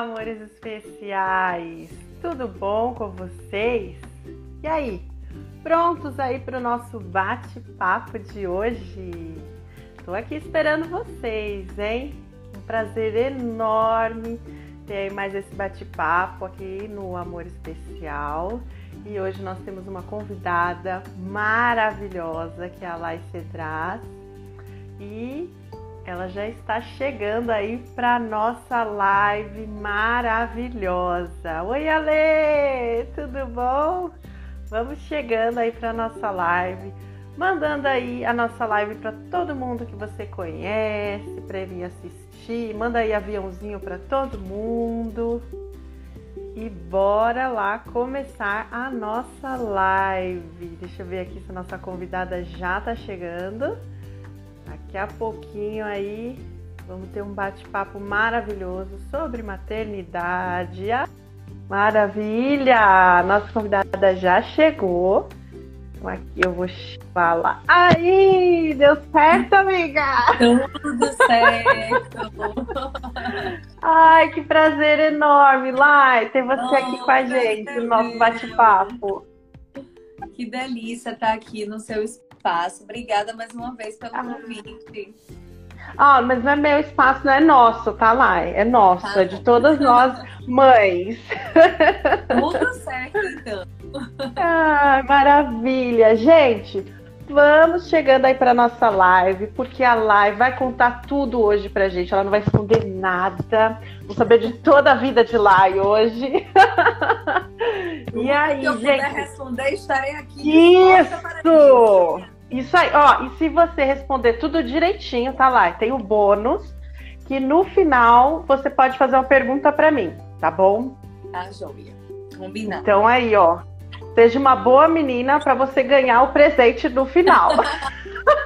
amores especiais! Tudo bom com vocês? E aí, prontos aí para o nosso bate-papo de hoje? Estou aqui esperando vocês, hein? Um prazer enorme ter mais esse bate-papo aqui no Amor Especial. E hoje nós temos uma convidada maravilhosa que é a Lai Cedras. E ela já está chegando aí para nossa live maravilhosa. Oi, Ale! Tudo bom? Vamos chegando aí para nossa live, mandando aí a nossa live para todo mundo que você conhece, para vir assistir. Manda aí aviãozinho para todo mundo. E bora lá começar a nossa live. Deixa eu ver aqui se a nossa convidada já está chegando. Daqui a pouquinho aí vamos ter um bate-papo maravilhoso sobre maternidade. Maravilha! Nossa convidada já chegou. Então aqui eu vou falar. Aí, deu certo, amiga? Tudo certo. Ai, que prazer enorme, Lai, ter você oh, aqui com a gente no nosso bate-papo. Que delícia estar aqui no seu espaço espaço. Obrigada mais uma vez pelo ah. convite. Ah, mas não é meu espaço, não é nosso, tá lá? É nosso, tá. é de todas nós mães. Tudo certo, então. Ah, maravilha. Gente, vamos chegando aí para nossa live, porque a live vai contar tudo hoje pra gente. Ela não vai esconder nada. Vou saber de toda a vida de Lai hoje. e aí, Se eu gente? puder responder, estarei aqui. Isso! Isso aí, ó, e se você responder tudo direitinho, tá lá, tem o bônus, que no final você pode fazer uma pergunta para mim, tá bom? Tá, joia. Combinado. Então aí, ó, seja uma boa menina para você ganhar o presente no final.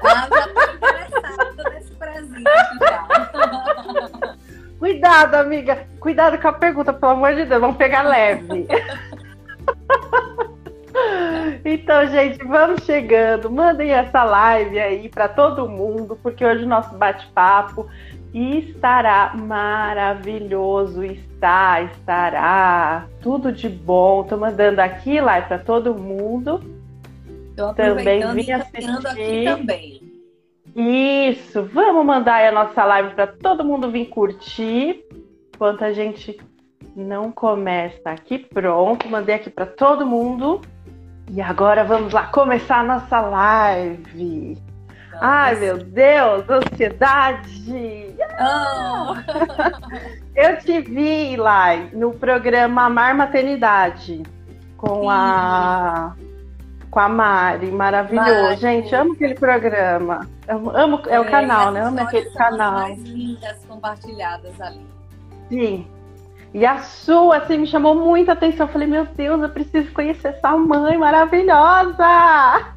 ah, já tô interessada nesse presente já. Cuidado, amiga. Cuidado com a pergunta, pelo amor de Deus. Vamos pegar leve. Então, gente, vamos chegando. Mandem essa live aí para todo mundo, porque hoje o nosso bate-papo estará maravilhoso. Está, estará tudo de bom. Tô mandando aqui lá para todo mundo. Tô também vim assistir. Aqui também. Isso, vamos mandar aí a nossa live para todo mundo vir curtir. Enquanto a gente não começa aqui, pronto, mandei aqui para todo mundo. E agora vamos lá começar a nossa live. Ai, meu Deus, ansiedade! Oh. Eu te vi lá no programa Amar Maternidade com Sim. a com a Mari, maravilhoso. Mari. Gente, amo aquele programa. Amo, amo é, é o canal, né? Amo aquele canal. mais lindas compartilhadas ali. Sim, e a sua, assim, me chamou muita atenção. Eu falei, meu Deus, eu preciso conhecer essa mãe maravilhosa!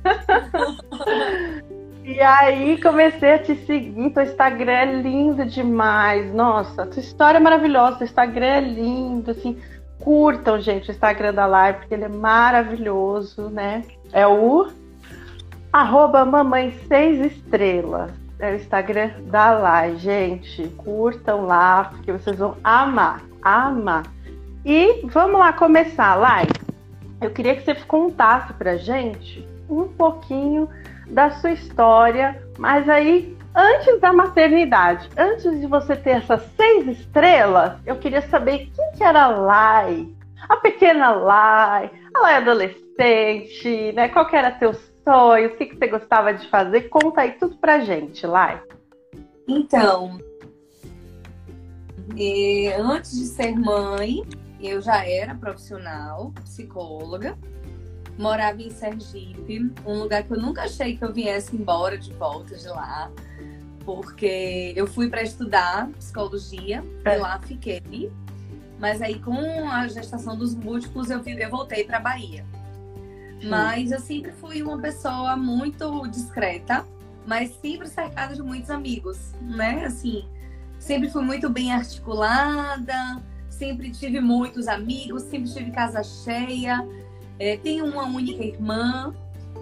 e aí comecei a te seguir. Teu Instagram é lindo demais. Nossa, tua história é maravilhosa. Teu Instagram é lindo, assim. Curtam, gente, o Instagram da Live, porque ele é maravilhoso, né? É o arroba mamãe seis estrelas. É o Instagram da Live, gente. Curtam lá, porque vocês vão amar ama. E vamos lá começar, Lai. Eu queria que você contasse pra gente um pouquinho da sua história, mas aí antes da maternidade, antes de você ter essas seis estrelas, eu queria saber quem que era a Lai, a pequena Lai, a Lai adolescente, né? Qual que era teu sonho, o que, que você gostava de fazer? Conta aí tudo pra gente, Lai. Então, e, antes de ser mãe, eu já era profissional, psicóloga. Morava em Sergipe, um lugar que eu nunca achei que eu viesse embora de volta de lá, porque eu fui para estudar psicologia é. e lá fiquei. Mas aí, com a gestação dos múltiplos, eu, eu voltei para Bahia. Sim. Mas eu sempre fui uma pessoa muito discreta, mas sempre cercada de muitos amigos, né? Assim, sempre fui muito bem articulada, sempre tive muitos amigos, sempre tive casa cheia. É, tenho uma única irmã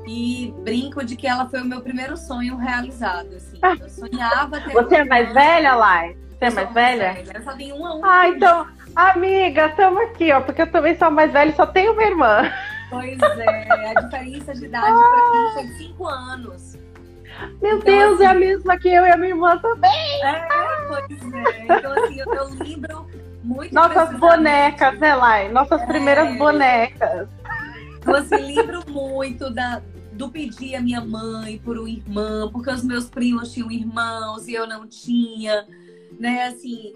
e brinco de que ela foi o meu primeiro sonho realizado. Assim. Eu sonhava ter. Você é mais velha, Lai? Você é mais velha? velha? Eu só tenho uma única. Ah, então. Amiga, estamos aqui, ó, porque eu também sou mais velha e só tenho uma irmã. Pois é, a diferença de idade ah. pra mim foi cinco anos. Meu então, Deus, assim, é a mesma que eu e a minha irmã também. É, pois é. Então, assim, eu, eu lembro muito. Nossas bonecas, né, Lai? Nossas é. primeiras bonecas. Então, assim, lembro muito da, do pedir a minha mãe por um irmão, porque os meus primos tinham irmãos e eu não tinha, né? Assim,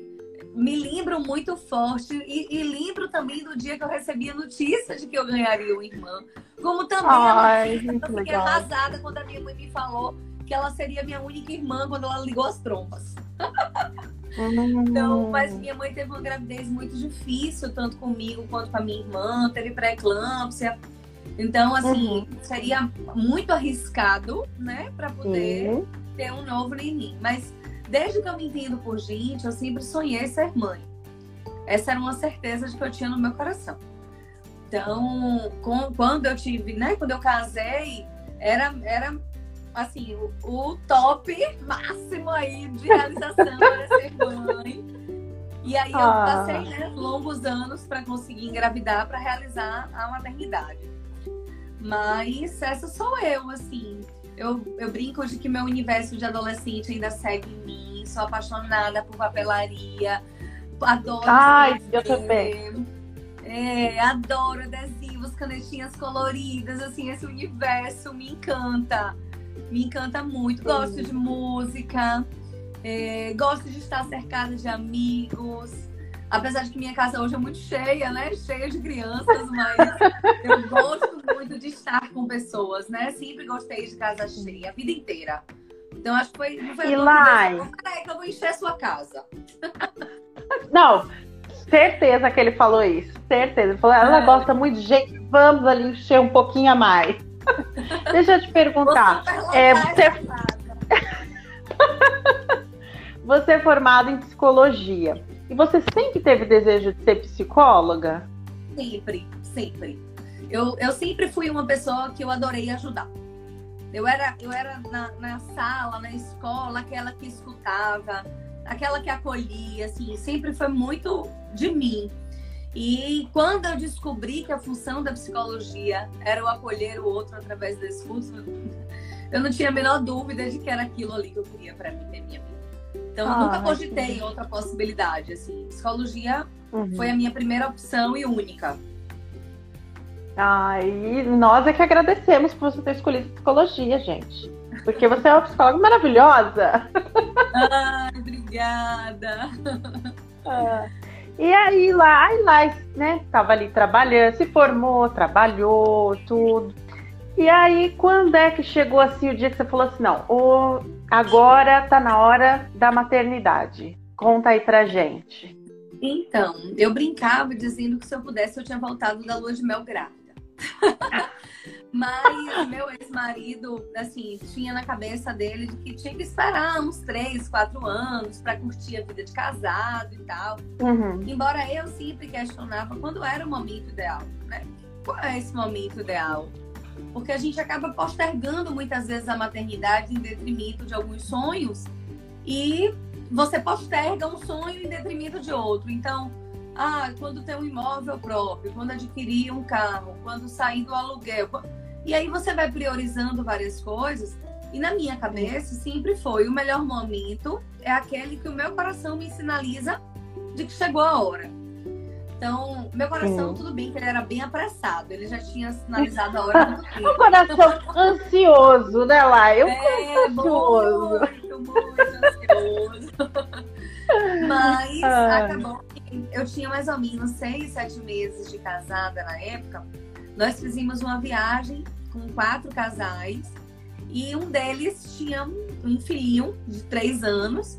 me lembro muito forte e, e, lembro também do dia que eu recebi a notícia de que eu ganharia uma irmã. Como também Ai, a notícia, eu fiquei arrasada quando a minha mãe me falou que ela seria minha única irmã quando ela ligou as trompas. então, mas minha mãe teve uma gravidez muito difícil, tanto comigo quanto com a minha irmã, teve pré-eclâmpsia. Então, assim, uhum. seria muito arriscado, né, para poder uhum. ter um novo neném. Mas desde que eu me entendo por gente, eu sempre sonhei ser mãe. Essa era uma certeza de que eu tinha no meu coração. Então, com, quando eu tive, né, quando eu casei, era, era assim, o, o top máximo aí de realização era ser mãe. E aí eu ah. passei né, longos anos para conseguir engravidar, para realizar a maternidade. Mas essa sou eu, assim. Eu, eu brinco de que meu universo de adolescente ainda segue em mim. Sou apaixonada por papelaria. Adoro. Ai, eu também. É, adoro adesivos, canetinhas coloridas. Assim, esse universo me encanta. Me encanta muito. Gosto de música. É, gosto de estar cercada de amigos. Apesar de que minha casa hoje é muito cheia, né? Cheia de crianças, mas eu gosto muito de estar com pessoas, né? Sempre gostei de casa cheia, a vida inteira. Então acho que foi. Não foi Eli. Peraí, que eu vou encher a sua casa. Não, certeza que ele falou isso. Certeza. Ele falou, ela é. gosta muito de gente, vamos ali encher um pouquinho a mais. Deixa eu te perguntar. É, você... você é formado em psicologia. E você sempre teve desejo de ser psicóloga? Sempre, sempre. Eu, eu sempre fui uma pessoa que eu adorei ajudar. Eu era, eu era na, na sala, na escola, aquela que escutava, aquela que acolhia, assim, sempre foi muito de mim. E quando eu descobri que a função da psicologia era o acolher o outro através da escuta, eu não tinha a menor dúvida de que era aquilo ali que eu queria para mim, na minha vida. Então, ah, eu nunca cogitei outra possibilidade. Assim, psicologia uhum. foi a minha primeira opção e única. Ah, e nós é que agradecemos por você ter escolhido psicologia, gente. Porque você é uma psicóloga maravilhosa. Ai, obrigada. Ah. E aí lá, aí lá, né? Tava ali trabalhando, se formou, trabalhou, tudo. E aí, quando é que chegou assim o dia que você falou assim, não, o, agora tá na hora da maternidade? Conta aí pra gente. Então, eu brincava dizendo que se eu pudesse eu tinha voltado da lua de mel grávida. Mas meu ex-marido, assim, tinha na cabeça dele de que tinha que esperar uns três, quatro anos para curtir a vida de casado e tal. Uhum. Embora eu sempre questionava quando era o momento ideal, né? Qual é esse momento ideal? Porque a gente acaba postergando muitas vezes a maternidade em detrimento de alguns sonhos e você posterga um sonho em detrimento de outro. Então, ah, quando tem um imóvel próprio, quando adquirir um carro, quando sair do aluguel. E aí você vai priorizando várias coisas. E na minha cabeça sempre foi o melhor momento é aquele que o meu coração me sinaliza de que chegou a hora. Então, meu coração, Sim. tudo bem que ele era bem apressado, ele já tinha sinalizado a hora do tempo. o coração ansioso, né, lá? Eu é, ansioso. Muito, muito ansioso. Mas ah. acabou que eu tinha mais ou menos seis, sete meses de casada na época. Nós fizemos uma viagem com quatro casais e um deles tinha um filhinho de três anos.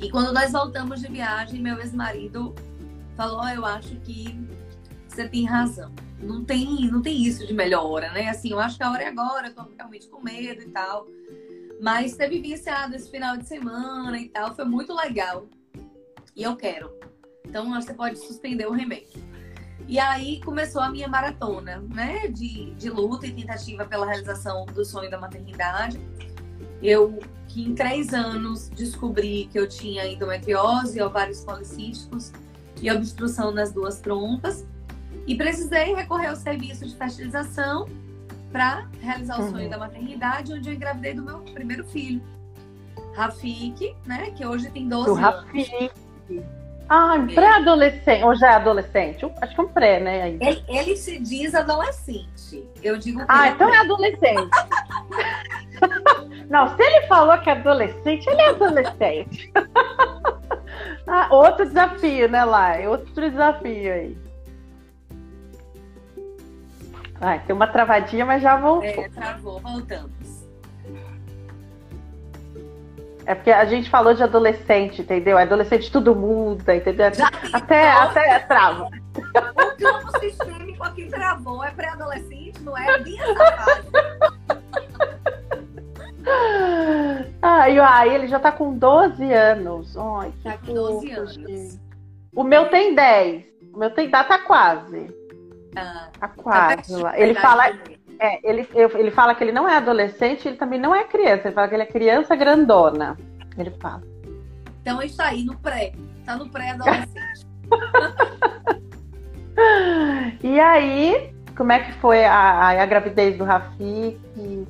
E quando nós voltamos de viagem, meu ex-marido falou: oh, eu acho que você tem razão. Não tem, não tem isso de melhor hora, né? Assim, eu acho que a hora é agora, eu tô realmente com medo e tal. Mas teve viciado esse final de semana e tal, foi muito legal. E eu quero. Então, você pode suspender o remédio. E aí começou a minha maratona, né? De, de luta e tentativa pela realização do sonho da maternidade. Eu, que em três anos, descobri que eu tinha endometriose, ovários policísticos e obstrução nas duas trompas. E precisei recorrer ao serviço de fertilização para realizar o sonho uhum. da maternidade, onde eu engravidei do meu primeiro filho, Rafik, né? Que hoje tem 12 o anos. Rafik. Ah, pré-adolescente, ou já é adolescente? Acho que é um pré, né? Ele, ele, se diz adolescente. Eu digo que Ah, é então é adolescente. Não, se ele falou que é adolescente, ele é adolescente. ah, outro desafio, né, Lai? Outro desafio aí. Ai, tem uma travadinha, mas já voltou. É, travou, voltamos. É porque a gente falou de adolescente, entendeu? Adolescente tudo muda, entendeu? até, até trava. O campo sistêmico aqui travou. É pré-adolescente, não é? Bem essa fase. Ai, ai, ele já tá com 12 anos. Ai, tá com 12 anos. O meu tem 10. O meu tem data tá quase. Ah, tá quase. Tá ele fala. É, ele, ele fala que ele não é adolescente, ele também não é criança. Ele fala que ele é criança grandona. Ele fala. Então é isso aí, no pré. Tá no pré-adolescente. e aí, como é que foi a, a, gravidez do Rafik?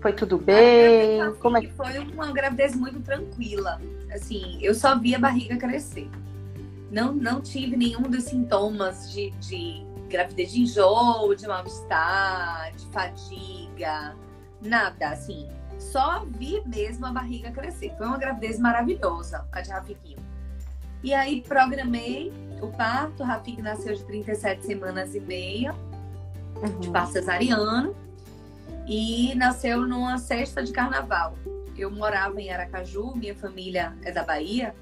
Foi tudo bem? Como é que foi uma gravidez muito tranquila. Assim, eu só vi a barriga crescer. Não, não tive nenhum dos sintomas de, de gravidez de enjoo, de mal-estar, de fadiga, nada, assim. Só vi mesmo a barriga crescer. Foi uma gravidez maravilhosa, a de Rafiquinho. E aí programei o parto. O Rafik nasceu de 37 semanas e meia, uhum. de parto cesariano. E nasceu numa sexta de carnaval. Eu morava em Aracaju, minha família é da Bahia.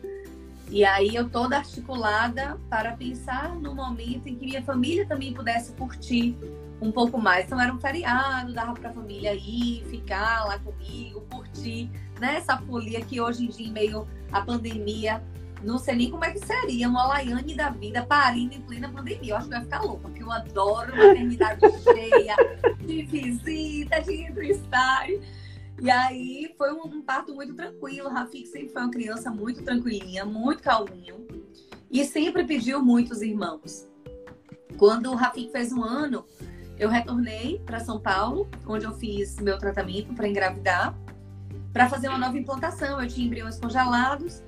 E aí eu toda articulada para pensar no momento em que minha família também pudesse curtir um pouco mais. Então era um feriado, dava para a família ir, ficar lá comigo, curtir, né? Essa folia que hoje em dia, em meio à pandemia, não sei nem como é que seria uma Laiane da vida parindo em plena pandemia. Eu acho que vai ficar louca, porque eu adoro maternidade cheia, de visita, de entrevistar. E aí foi um, um parto muito tranquilo. Rafik sempre foi uma criança muito tranquilinha, muito calminho. E sempre pediu muito os irmãos. Quando o Rafik fez um ano, eu retornei para São Paulo, onde eu fiz meu tratamento para engravidar, para fazer uma nova implantação. Eu tinha embriões congelados,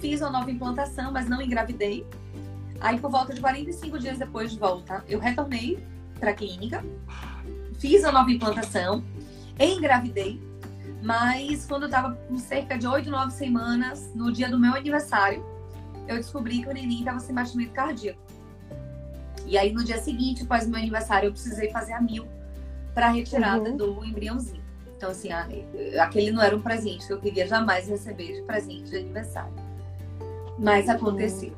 fiz uma nova implantação, mas não engravidei. Aí, por volta de 45 dias depois de volta, eu retornei para a clínica, fiz a nova implantação, engravidei mas quando eu estava com cerca de 8, 9 semanas, no dia do meu aniversário, eu descobri que o neném estava sem batimento cardíaco. E aí no dia seguinte, após o meu aniversário, eu precisei fazer a mil para retirada uhum. do embriãozinho. Então, assim, aquele não era um presente que eu queria jamais receber de presente de aniversário. Mas uhum. aconteceu.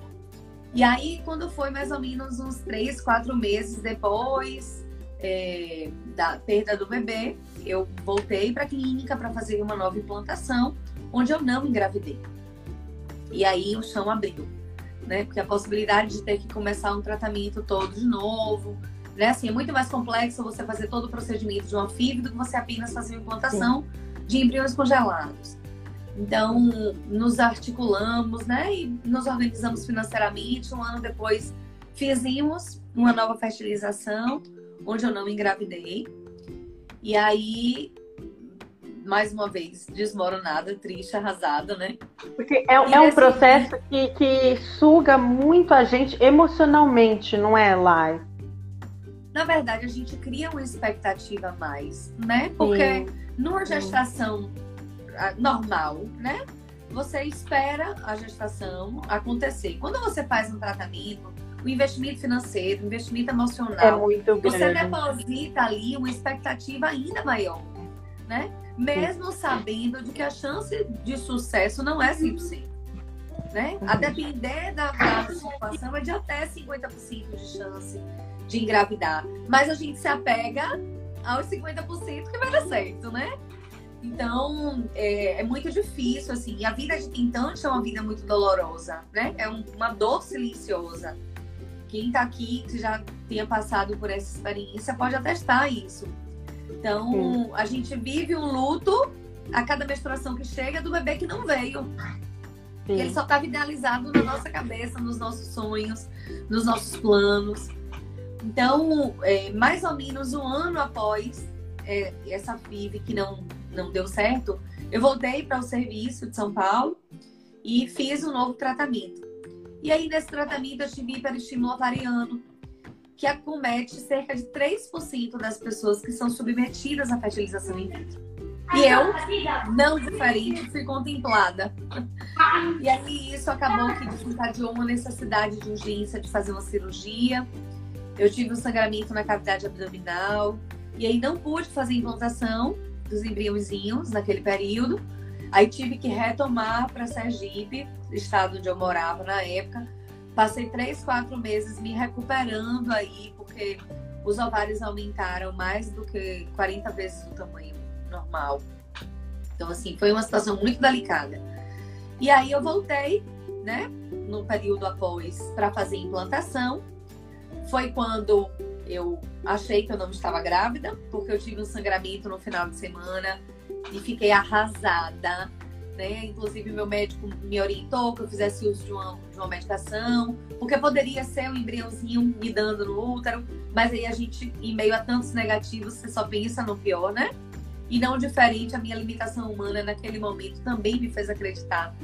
E aí, quando foi mais ou menos uns três, quatro meses depois é, da perda do bebê, eu voltei para a clínica para fazer uma nova implantação, onde eu não engravidei. E aí o chão abriu, né? Porque a possibilidade de ter que começar um tratamento todo de novo, né? Assim, é muito mais complexo você fazer todo o procedimento de uma FIV do que você apenas fazer uma implantação Sim. de embriões congelados. Então, nos articulamos, né? E nos organizamos financeiramente. Um ano depois, fizemos uma nova fertilização, onde eu não engravidei. E aí, mais uma vez, desmoronada, triste, arrasada, né? Porque é, é um processo que, que suga muito a gente emocionalmente, não é, Lai? Na verdade, a gente cria uma expectativa a mais, né? Porque Sim. numa gestação normal, né? Você espera a gestação acontecer. Quando você faz um tratamento, o investimento financeiro, o investimento emocional. É muito grande. Você deposita ali uma expectativa ainda maior, né? Mesmo Sim. sabendo de que a chance de sucesso não é 100%. Né? A depender da, situação, é de até 50% de chance de engravidar. Mas a gente se apega aos 50% que vai dar certo, né? Então, é, é, muito difícil, assim. A vida de tentante é uma vida muito dolorosa, né? É um, uma dor silenciosa. Quem está aqui, que já tenha passado por essa experiência, pode atestar isso. Então, Sim. a gente vive um luto a cada menstruação que chega do bebê que não veio. Sim. Ele só estava idealizado na nossa cabeça, nos nossos sonhos, nos nossos planos. Então, é, mais ou menos um ano após é, essa FIV que não, não deu certo, eu voltei para o serviço de São Paulo e fiz um novo tratamento. E aí, nesse tratamento, eu tive hiperestímulo ovariano, que acomete cerca de 3% das pessoas que são submetidas à fertilização in vitro. E eu, não diferente, fui contemplada. E aí isso acabou que desencadeou uma necessidade de urgência de fazer uma cirurgia. Eu tive um sangramento na cavidade abdominal. E aí não pude fazer implantação dos embriãozinhos naquele período. Aí tive que retomar para Sergipe, estado onde eu morava na época. Passei três, quatro meses me recuperando aí, porque os ovários aumentaram mais do que 40 vezes o tamanho normal. Então, assim, foi uma situação muito delicada. E aí eu voltei, né, no período após, para fazer implantação. Foi quando eu achei que eu não estava grávida, porque eu tive um sangramento no final de semana e fiquei arrasada. Né? Inclusive, meu médico me orientou que eu fizesse uso de uma, de uma medicação, porque poderia ser um embriãozinho me dando no útero, mas aí a gente, em meio a tantos negativos, você só pensa no pior, né? E não diferente, a minha limitação humana naquele momento também me fez acreditar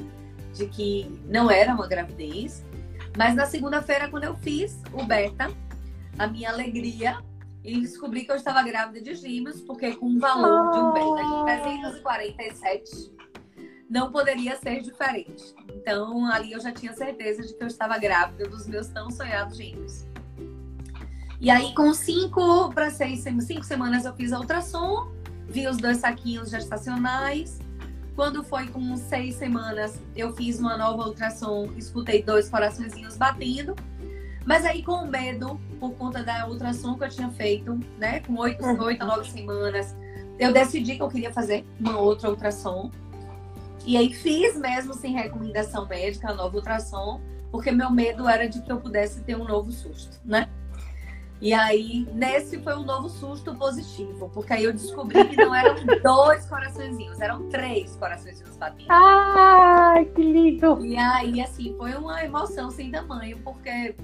de que não era uma gravidez. Mas na segunda-feira, quando eu fiz o beta, a minha alegria em descobrir que eu estava grávida de gêmeos, porque com o valor de um beta de 347 não poderia ser diferente. Então, ali eu já tinha certeza de que eu estava grávida dos meus tão sonhados gêmeos. E aí, com cinco para seis cinco semanas, eu fiz a ultrassom, vi os dois saquinhos gestacionais. Quando foi com seis semanas, eu fiz uma nova ultrassom, escutei dois coraçõezinhos batendo. Mas aí, com medo, por conta da ultrassom que eu tinha feito, né, com oito, uhum. oito nove semanas, eu decidi que eu queria fazer uma outra ultrassom. E aí fiz mesmo sem recomendação médica a nova ultrassom, porque meu medo era de que eu pudesse ter um novo susto, né? E aí, nesse foi um novo susto positivo, porque aí eu descobri que não eram dois coraçõezinhos, eram três coraçõezinhos batendo. Ai, que lindo! E aí, assim, foi uma emoção sem tamanho, porque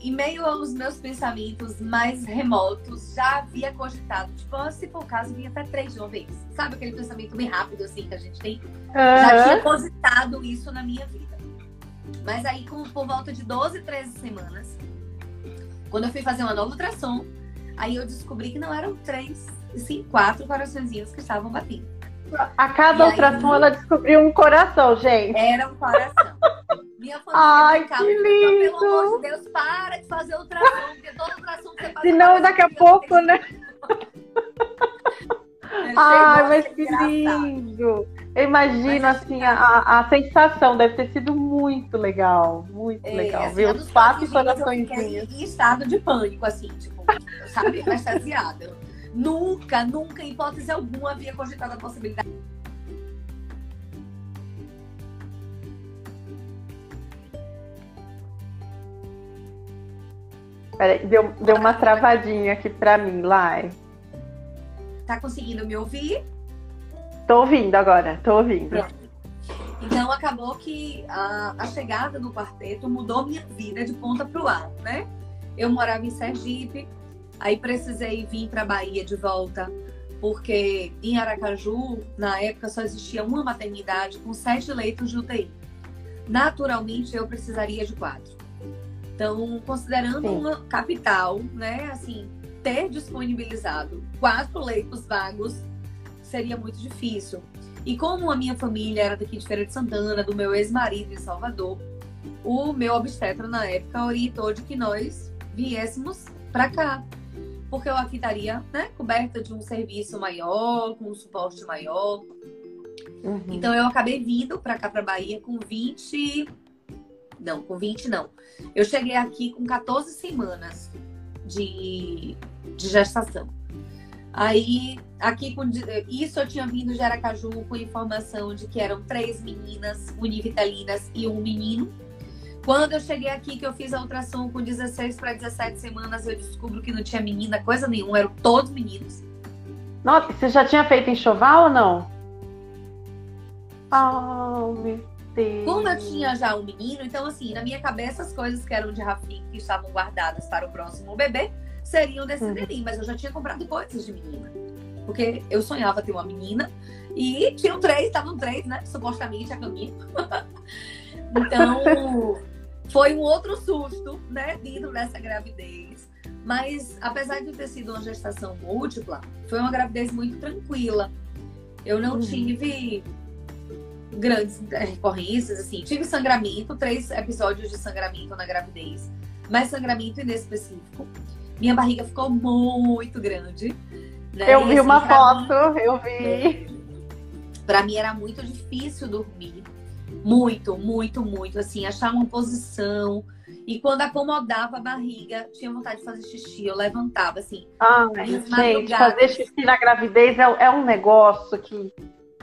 em meio aos meus pensamentos mais remotos, já havia cogitado, tipo, ah, se for o caso, vinha até três de uma vez. Sabe aquele pensamento bem rápido, assim, que a gente tem? Uhum. Já tinha cogitado isso na minha vida. Mas aí, com, por volta de 12, 13 semanas, quando eu fui fazer uma nova ultrassom, aí eu descobri que não eram três, sim quatro coraçõezinhos que estavam batendo. A cada e ultrassom aí, ela descobriu um coração, gente. Era um coração. Minha família Ai, que lindo! Então, pelo amor de Deus, para de fazer ultrassom, porque todo ultrassom que você faz... Senão, daqui a pouco, né? Ai, mas que lindo! Eu imagino, assim, a, a sensação deve ter sido muito legal. Muito é, legal. Assim, Ver os quatro. Em estado de pânico, assim, tipo, sabe, extasiada. nunca, nunca, em hipótese alguma, havia cogitado a possibilidade. Peraí, deu, deu uma travadinha aqui pra mim, Lai. Tá conseguindo me ouvir? Tô ouvindo agora, tô ouvindo. Pronto. Então acabou que a, a, chegada do quarteto mudou minha vida de ponta para o ar, né? Eu morava em Sergipe, aí precisei vir para Bahia de volta, porque em Aracaju, na época, só existia uma maternidade com sete leitos de UTI. Naturalmente, eu precisaria de quatro. Então, considerando Sim. uma capital, né, assim, ter disponibilizado quatro leitos vagos seria muito difícil. E como a minha família era daqui de Feira de Santana, do meu ex-marido em Salvador, o meu obstetra na época orientou de que nós viéssemos para cá. Porque eu aqui estaria né, coberta de um serviço maior, com um suporte maior. Uhum. Então eu acabei vindo para cá, para Bahia, com 20. Não, com 20 não. Eu cheguei aqui com 14 semanas de, de gestação. Aí, aqui com isso eu tinha vindo de Aracaju com informação de que eram três meninas univitalinas e um menino. Quando eu cheguei aqui, que eu fiz a ultrassom com 16 para 17 semanas, eu descubro que não tinha menina, coisa nenhuma, eram todos meninos. Nossa, você já tinha feito enxoval ou não? Oh, meu Deus. Como eu tinha já um menino, então assim, na minha cabeça as coisas que eram de Rafinha que estavam guardadas para o próximo bebê seriam desse Uhum. neném, mas eu já tinha comprado coisas de menina. Porque eu sonhava ter uma menina e tinham três, estavam três, né? Supostamente a caminho. então, foi um outro susto, né? Vindo nessa gravidez. Mas, apesar de ter sido uma gestação múltipla, foi uma gravidez muito tranquila. Eu não Uhum. tive grandes eh, recorrências, assim. Tive sangramento, três episódios de sangramento na gravidez, mas sangramento inespecífico. Minha barriga ficou muito grande. né? Eu E, vi assim, uma pra mim- foto, eu vi. Pra mim era muito difícil dormir. Muito, muito, muito. Assim, achar uma posição. E quando acomodava a barriga, tinha vontade de fazer xixi. Eu levantava, assim. Nas gente, fazer xixi na gravidez é, é um negócio que.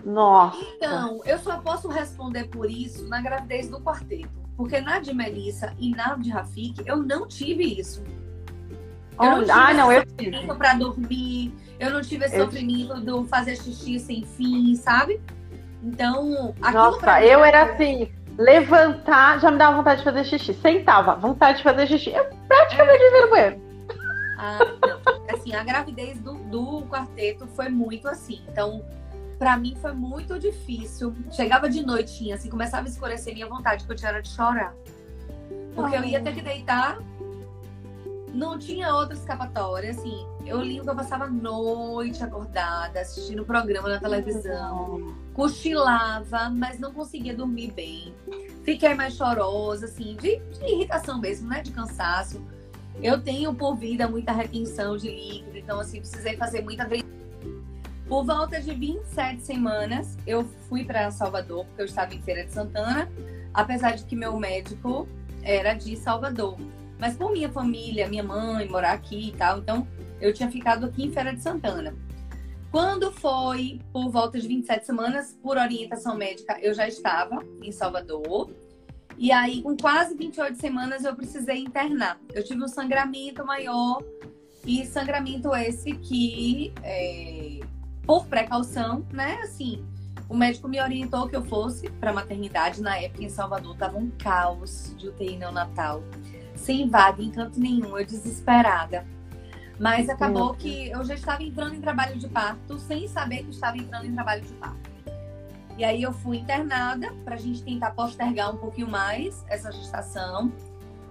Nossa. Então, eu só posso responder por isso na gravidez do quarteto. Porque na de Melissa e na de Rafik, eu não tive isso. Eu não tive ah, não, eu pra dormir. Eu não tive esse Eu sofrimento do fazer xixi sem fim, sabe? Então, aquilo Nossa, eu era assim, levantar, já me dava vontade de fazer xixi. Sentava, vontade de fazer xixi. Eu praticamente vivia no banheiro. Ah. Assim, a gravidez do, do quarteto foi muito assim. Então, pra mim foi muito difícil. Chegava de noitinha, assim, começava a escurecer minha vontade, que eu tinha de chorar. Porque eu ia ter que deitar. Não tinha outra escapatória, assim. Eu lembro que eu passava a noite acordada, assistindo programa na televisão. Cochilava, mas não conseguia dormir bem. Fiquei mais chorosa, assim, de, de irritação mesmo, né? De cansaço. Eu tenho por vida muita retenção de líquido, então assim, precisei fazer muita. Por volta de 27 semanas, eu fui para Salvador, porque eu estava em Feira de Santana, apesar de que meu médico era de Salvador. Mas por minha família, minha mãe morar aqui e tal, então eu tinha ficado aqui em Feira de Santana. Quando foi por volta de 27 semanas, por orientação médica, eu já estava em Salvador. E aí, com quase 28 semanas, eu precisei internar. Eu tive um sangramento maior e sangramento esse que, é, por precaução, né? Assim, o médico me orientou que eu fosse para maternidade. Na época, em Salvador, tava um caos de UTI neonatal, sem vaga em canto nenhum, eu desesperada. Mas acabou que eu já estava entrando em trabalho de parto, sem saber que estava entrando em trabalho de parto. E aí eu fui internada para a gente tentar postergar um pouquinho mais essa gestação,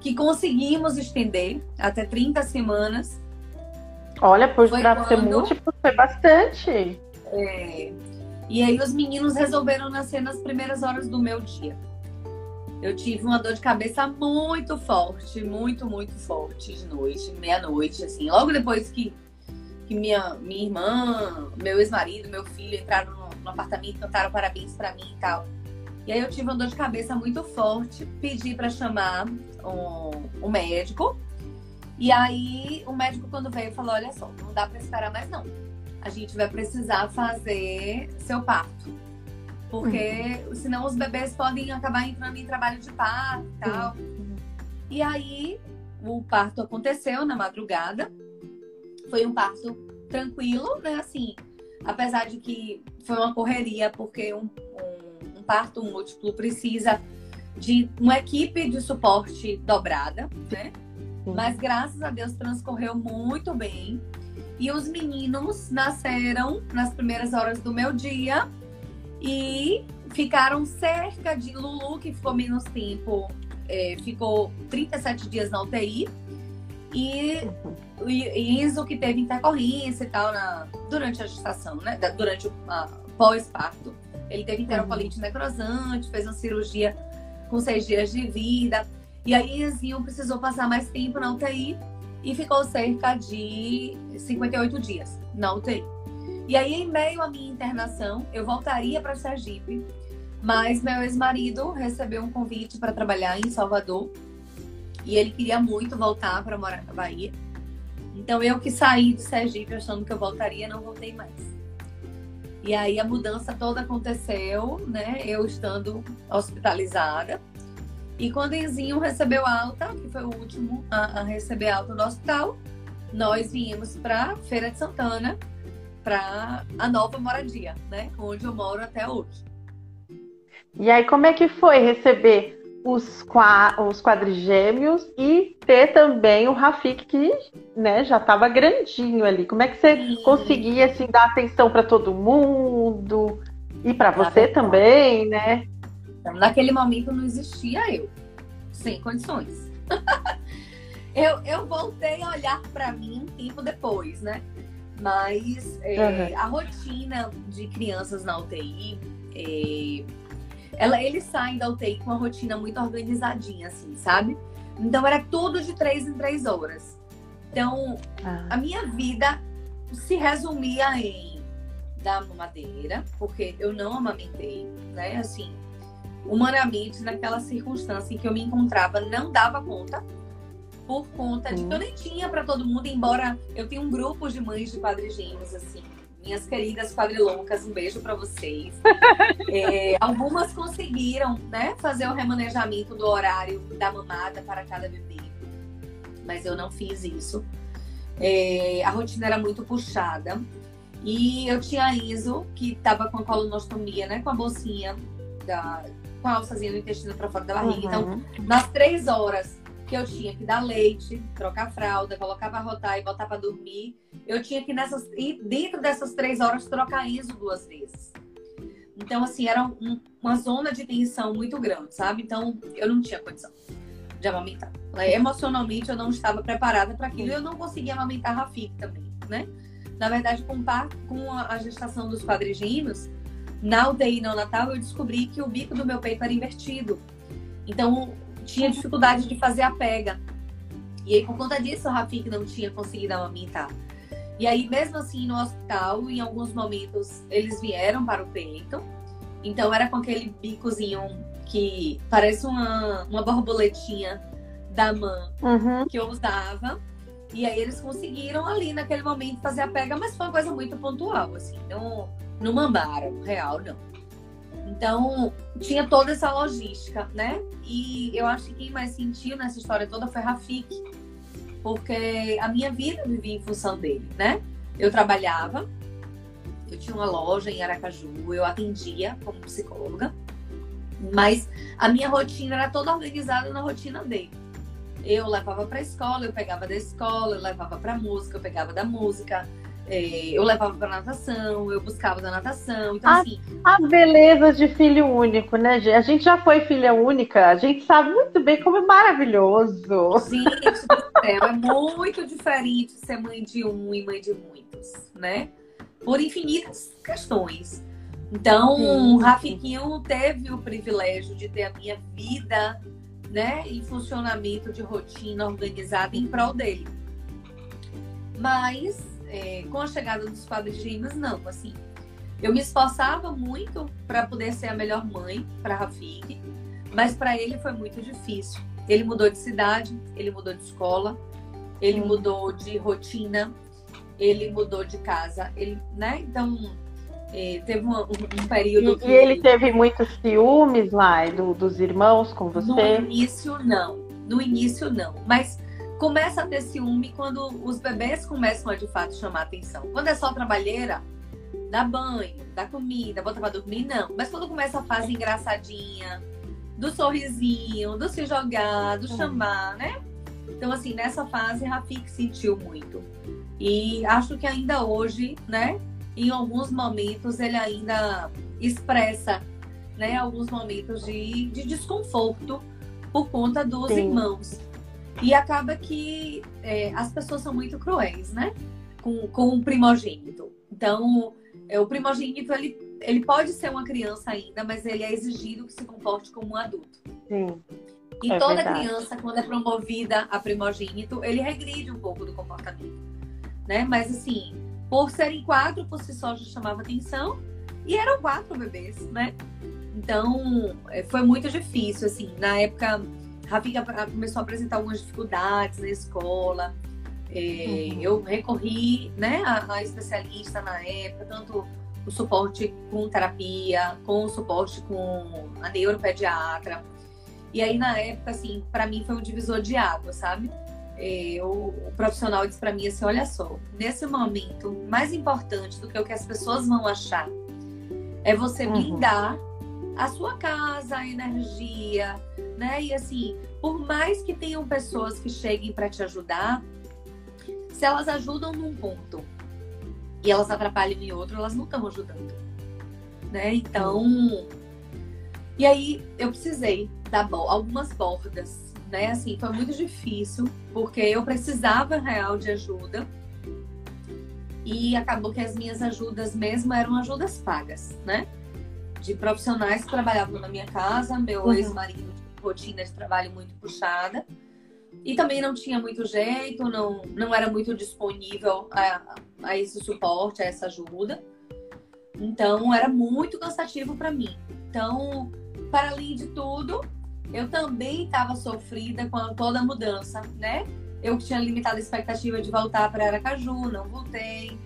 que conseguimos estender até 30 semanas. Olha, por Foi pra ser quando- múltiplo, foi bastante. É, E aí os meninos resolveram nascer nas primeiras horas do meu dia. Eu tive uma dor de cabeça muito forte, muito, muito forte de noite, meia-noite, assim. Logo depois que, que minha, minha irmã, meu ex-marido, meu filho entraram no, no apartamento, cantaram parabéns pra mim e tal. E aí eu tive uma dor de cabeça muito forte, pedi pra chamar um, um médico. E aí o médico quando veio falou, olha só, não dá pra esperar mais não. A gente vai precisar fazer seu parto. Porque senão os bebês podem acabar entrando em trabalho de parto e tal. E aí o parto aconteceu na madrugada. Foi um parto tranquilo, né? Assim, apesar de que foi uma correria, porque um, um, um parto múltiplo precisa de uma equipe de suporte dobrada, né? Mas graças a Deus transcorreu muito bem. E os meninos nasceram nas primeiras horas do meu dia e ficaram cerca de Lulu, que ficou menos tempo, é, ficou 37 dias na UTI. E Enzo, que teve intercorrência e tal na, durante a gestação, né? Durante o pós-parto. Ele teve enterocolite necrosante, fez uma cirurgia com seis dias de vida. E aí, Enzinho precisou passar mais tempo na UTI e ficou cerca de 58 dias na UTI. E aí, em meio à minha internação, eu voltaria para Sergipe, mas meu ex-marido recebeu um convite para trabalhar em Salvador e ele queria muito voltar para morar na Bahia. Então, eu que saí de Sergipe achando que eu voltaria, não voltei mais. E aí, a mudança toda aconteceu, né? Eu estando hospitalizada. E quando Enzinho recebeu alta, que foi o último a, a receber alta no hospital, nós viemos para Feira de Santana, para a nova moradia, né? Onde eu moro até hoje. E aí, como é que foi receber os, os quadrigêmeos e ter também o Rafik, que né, já estava grandinho ali. Como é que você Sim. conseguia assim, dar atenção para todo mundo? E para você também, né? Naquele momento não existia eu, sem condições. eu, eu voltei a olhar para mim um tempo depois, né? Mas é, uhum. a rotina de crianças na UTI, é, ela, eles saem da UTI com uma rotina muito organizadinha, assim, sabe? Então era tudo de três em três horas. Então, ah. a minha vida se resumia em dar mamadeira, porque eu não amamentei, né? Assim, humanamente, naquela circunstância em que eu me encontrava, não dava conta, por conta de que eu nem tinha para todo mundo, embora eu tenha um grupo de mães de quadrigêmeos, assim, minhas queridas quadriloucas, um beijo para vocês. É, algumas conseguiram, né, fazer o remanejamento do horário da mamada para cada bebê, mas eu não fiz isso. É, a rotina era muito puxada. E eu tinha a Iso, que estava com a colonostomia, né? Com a bolsinha, da, com a alçazinha do intestino para fora da barriga. Então, uhum. Então, nas três horas que eu tinha que dar leite, trocar fralda, colocar para rotar e botar para dormir, eu tinha que nessas e dentro dessas três horas trocar Iso duas vezes. Então, assim, era um, uma zona de tensão muito grande, sabe? Então, eu não tinha condição de amamentar. Emocionalmente, eu não estava preparada para aquilo eu não conseguia amamentar Rafik também, né? Na verdade, com, com a gestação dos quadrigêmeos, na UTI neonatal, eu descobri que o bico do meu peito era invertido. Então, tinha dificuldade de fazer a pega. E aí, por conta disso, o Rafik não tinha conseguido amamentar. E aí, mesmo assim, no hospital, em alguns momentos, eles vieram para o peito. Então, era com aquele bicozinho que parece uma, uma borboletinha da mãe uhum. que eu usava. E aí eles conseguiram ali naquele momento fazer a pega, mas foi uma coisa muito pontual, assim, não, não mambaram, real, não. Então, tinha toda essa logística, né? E eu acho que quem mais sentiu nessa história toda foi Rafik, porque a minha vida vivia em função dele, né? Eu trabalhava, eu tinha uma loja em Aracaju, eu atendia como psicóloga, mas a minha rotina era toda organizada na rotina dele. Eu levava para a escola, eu pegava da escola, eu levava para música, eu pegava da música, eu levava para natação, eu buscava da natação. Então, a, assim. A beleza de filho único, né, gente? A gente já foi filha única, a gente sabe muito bem como é maravilhoso. Gente do céu, é muito diferente ser mãe de um e mãe de muitos, né? Por infinitas questões. Então, o Rafiquinho teve o privilégio de ter a minha vida né, em funcionamento de rotina organizada em prol dele. Mas, é, com a chegada dos quadrigêmeos, não, assim. Eu me esforçava muito para poder ser a melhor mãe para Rafik, mas para ele foi muito difícil. Ele mudou de cidade, ele mudou de escola, ele hum. mudou de rotina, ele mudou de casa, ele, né? Então, é, teve um, um, período. E, que... e, ele teve muitos ciúmes lá do, dos irmãos com você? No início, não. No início, não. Mas começa a ter ciúme quando os bebês começam a de fato chamar atenção. Quando é só trabalheira, dá banho, dá comida, bota pra dormir, não. Mas quando começa a fase engraçadinha, do sorrisinho, do se jogar, do chamar, né? Então, assim, nessa fase, Rafik sentiu muito. E acho que ainda hoje, né? em alguns momentos ele ainda expressa né, alguns momentos de, de desconforto por conta dos Sim. irmãos. E acaba que é, as pessoas são muito cruéis, né? Com, com o primogênito. Então, é, o primogênito, ele, ele pode ser uma criança ainda, mas ele é exigido que se comporte como um adulto. Sim. E é toda verdade. criança, quando é promovida a primogênito, ele regride um pouco do comportamento. Né? Mas, assim, por serem quatro, por si só já chamava atenção. E eram quatro bebês, né? Então, é, foi muito difícil, assim. Na época, Rafinha começou a apresentar algumas dificuldades na escola. É, uhum. Eu recorri, né, a, a, especialista na época, tanto o suporte com terapia, com o suporte com a neuropediatra. E aí, na época, assim, para mim foi um divisor de água, sabe? é, o, o, profissional disse para mim assim: olha só, nesse momento, mais importante do que o que as pessoas vão achar é você uhum. blindar a sua casa, a energia, né? E assim, por mais que tenham pessoas que cheguem para te ajudar, se elas ajudam num ponto e elas atrapalham em outro, elas não estão ajudando, né? Então, e aí eu precisei dar algumas bordas, né? Assim, foi muito difícil porque eu precisava real de ajuda. E acabou que as minhas ajudas mesmo eram ajudas pagas, né? de profissionais que trabalhavam na minha casa, meu uhum. ex-marido rotina de trabalho muito puxada. E também não tinha muito jeito, não, não era muito disponível a, a esse suporte, a essa ajuda. Então, era muito cansativo para mim. Então, para além de tudo, eu também estava sofrida com toda a mudança, né? Eu tinha limitada a expectativa de voltar para Aracaju, não voltei.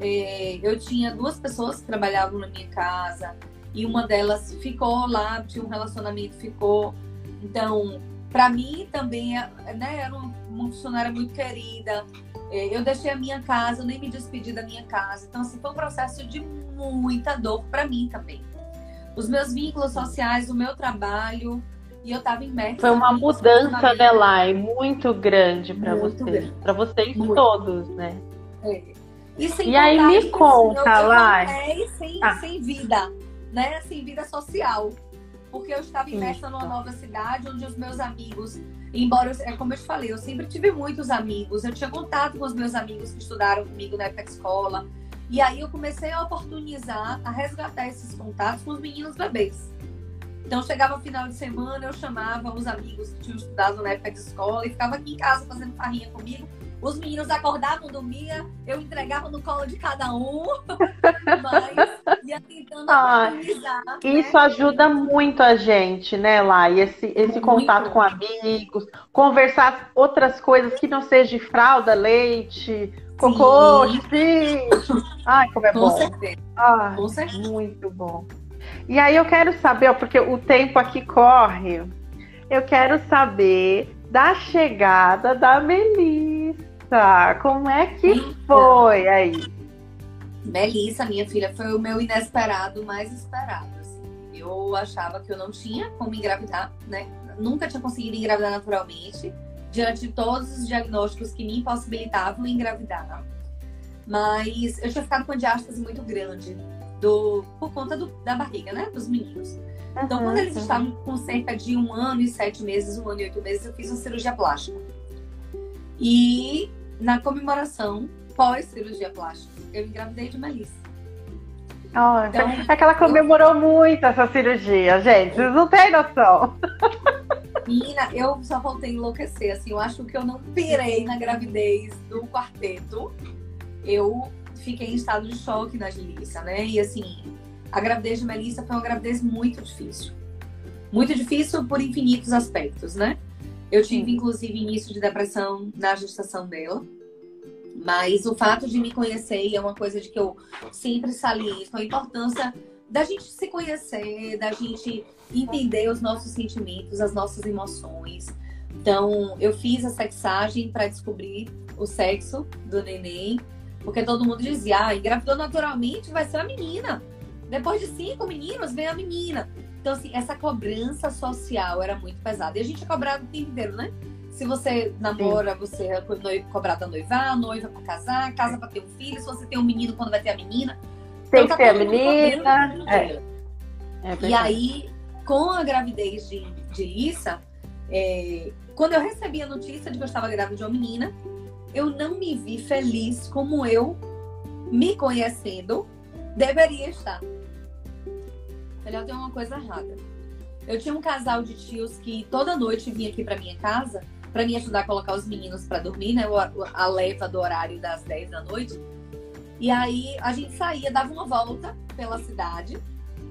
É, eu tinha duas pessoas que trabalhavam na minha casa, e uma delas ficou lá, tinha um relacionamento, ficou. Então, para mim também, né, era uma, uma funcionária muito querida. É, eu deixei a minha casa, eu nem me despedi da minha casa. Então, assim, foi um processo de muita dor para mim também. Os meus vínculos sociais, o meu trabalho, e eu estava imersa. Foi uma mudança, né, Lai, muito grande para você, para vocês muito. todos, né? É. E, e aí me assim, conta, Lai. Sem, ah. sem vida né, assim, vida social. Porque eu estava imersa numa nova cidade onde os meus amigos, embora, é como eu te falei, eu sempre tive muitos amigos, eu tinha contato com os meus amigos que estudaram comigo na época de escola. E aí eu comecei a oportunizar, a resgatar esses contatos com os meninos bebês. Então chegava final de semana, eu chamava os amigos que tinham estudado na época de escola e ficava aqui em casa fazendo farrinha comigo os meninos acordavam, dormia, eu entregava no colo de cada um, mas ia tentando ah, organizar. Né? Isso né? ajuda muito a gente, né, Lá? Esse, esse contato com amigos, conversar outras coisas que não seja de fralda, leite, cocô, xixi. Ai, como é com bom. Certeza. Ah, com certeza. Muito bom. E aí eu quero saber, porque o tempo aqui corre, eu quero saber da chegada da Melissa. Melissa, como é que então, foi aí? Melissa, minha filha, foi o meu inesperado mais esperado. Assim. Eu achava que eu não tinha como engravidar, né? Nunca tinha conseguido engravidar naturalmente, diante de todos os diagnósticos que me impossibilitavam engravidar. Mas eu tinha ficado com diástase muito grande do, por conta do, da barriga, né? Dos meninos. Então, uhum, quando eles uhum. estavam com cerca de um ano e sete meses, um ano e oito meses, eu fiz uma cirurgia plástica. E na comemoração pós-cirurgia plástica. Eu engravidei de Melissa. Oh, então, é que ela comemorou eu... muito essa cirurgia, gente. Vocês não têm noção. Menina, eu só voltei a enlouquecer. Assim, eu acho que eu não pirei na gravidez do quarteto. Eu fiquei em estado de choque na Melissa, né? E assim, a gravidez de Melissa foi uma gravidez muito difícil. Muito difícil por infinitos aspectos, né? Eu tive, inclusive, início de depressão na gestação dela. Mas o fato de me conhecer é uma coisa de que eu sempre saliento a importância da gente se conhecer, da gente entender os nossos sentimentos, as nossas emoções. Então, eu fiz a sexagem para descobrir o sexo do neném, porque todo mundo dizia, ah, engravidou naturalmente, vai ser a menina. Depois de cinco meninos, vem a menina. Então, assim, essa cobrança social era muito pesada. E a gente é cobrado o tempo inteiro, né? Se você namora, Sim. você é cobrado a noivar, noiva pra casar, casa pra ter um filho. Se você tem um menino, quando vai ter a menina. Tem então, que tá ter a menina. É. É e aí, com a gravidez de, de Issa, é, quando eu recebi a notícia de que eu estava grávida de uma menina, eu não me vi feliz como eu, me conhecendo, deveria estar. Melhor tem uma coisa errada. Eu tinha um casal de tios que toda noite vinha aqui para minha casa para me ajudar a colocar os meninos para dormir, né? A leva do horário das 10 da noite. E aí a gente saía, dava uma volta pela cidade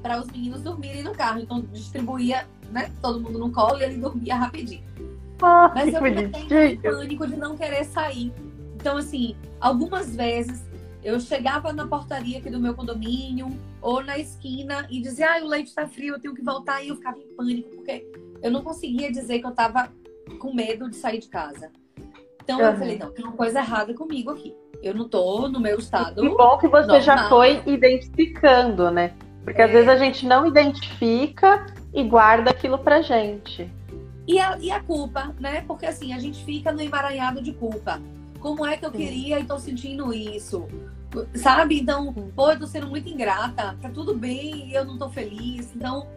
para os meninos dormirem no carro. Então distribuía, né? Todo mundo no colo e ele dormia rapidinho. Ah, Mas eu em pânico de não querer sair. Então, assim, algumas vezes eu chegava na portaria aqui do meu condomínio ou na esquina e dizia: ah, o leite está frio, eu tenho que voltar. E eu ficava em pânico, porque eu não conseguia dizer que eu estava com medo de sair de casa. Então uhum. eu falei: não, tem uma coisa errada comigo aqui. Eu não tô no meu estado. Que bom que você normal. já foi identificando, né? Porque é... às vezes a gente não identifica e guarda aquilo pra gente. E a, e a culpa, né? Porque assim, a gente fica no emaranhado de culpa. Como é que eu queria e tô sentindo isso? Sabe? Então, pô, eu tô sendo muito ingrata, tá tudo bem e eu não tô feliz. Então,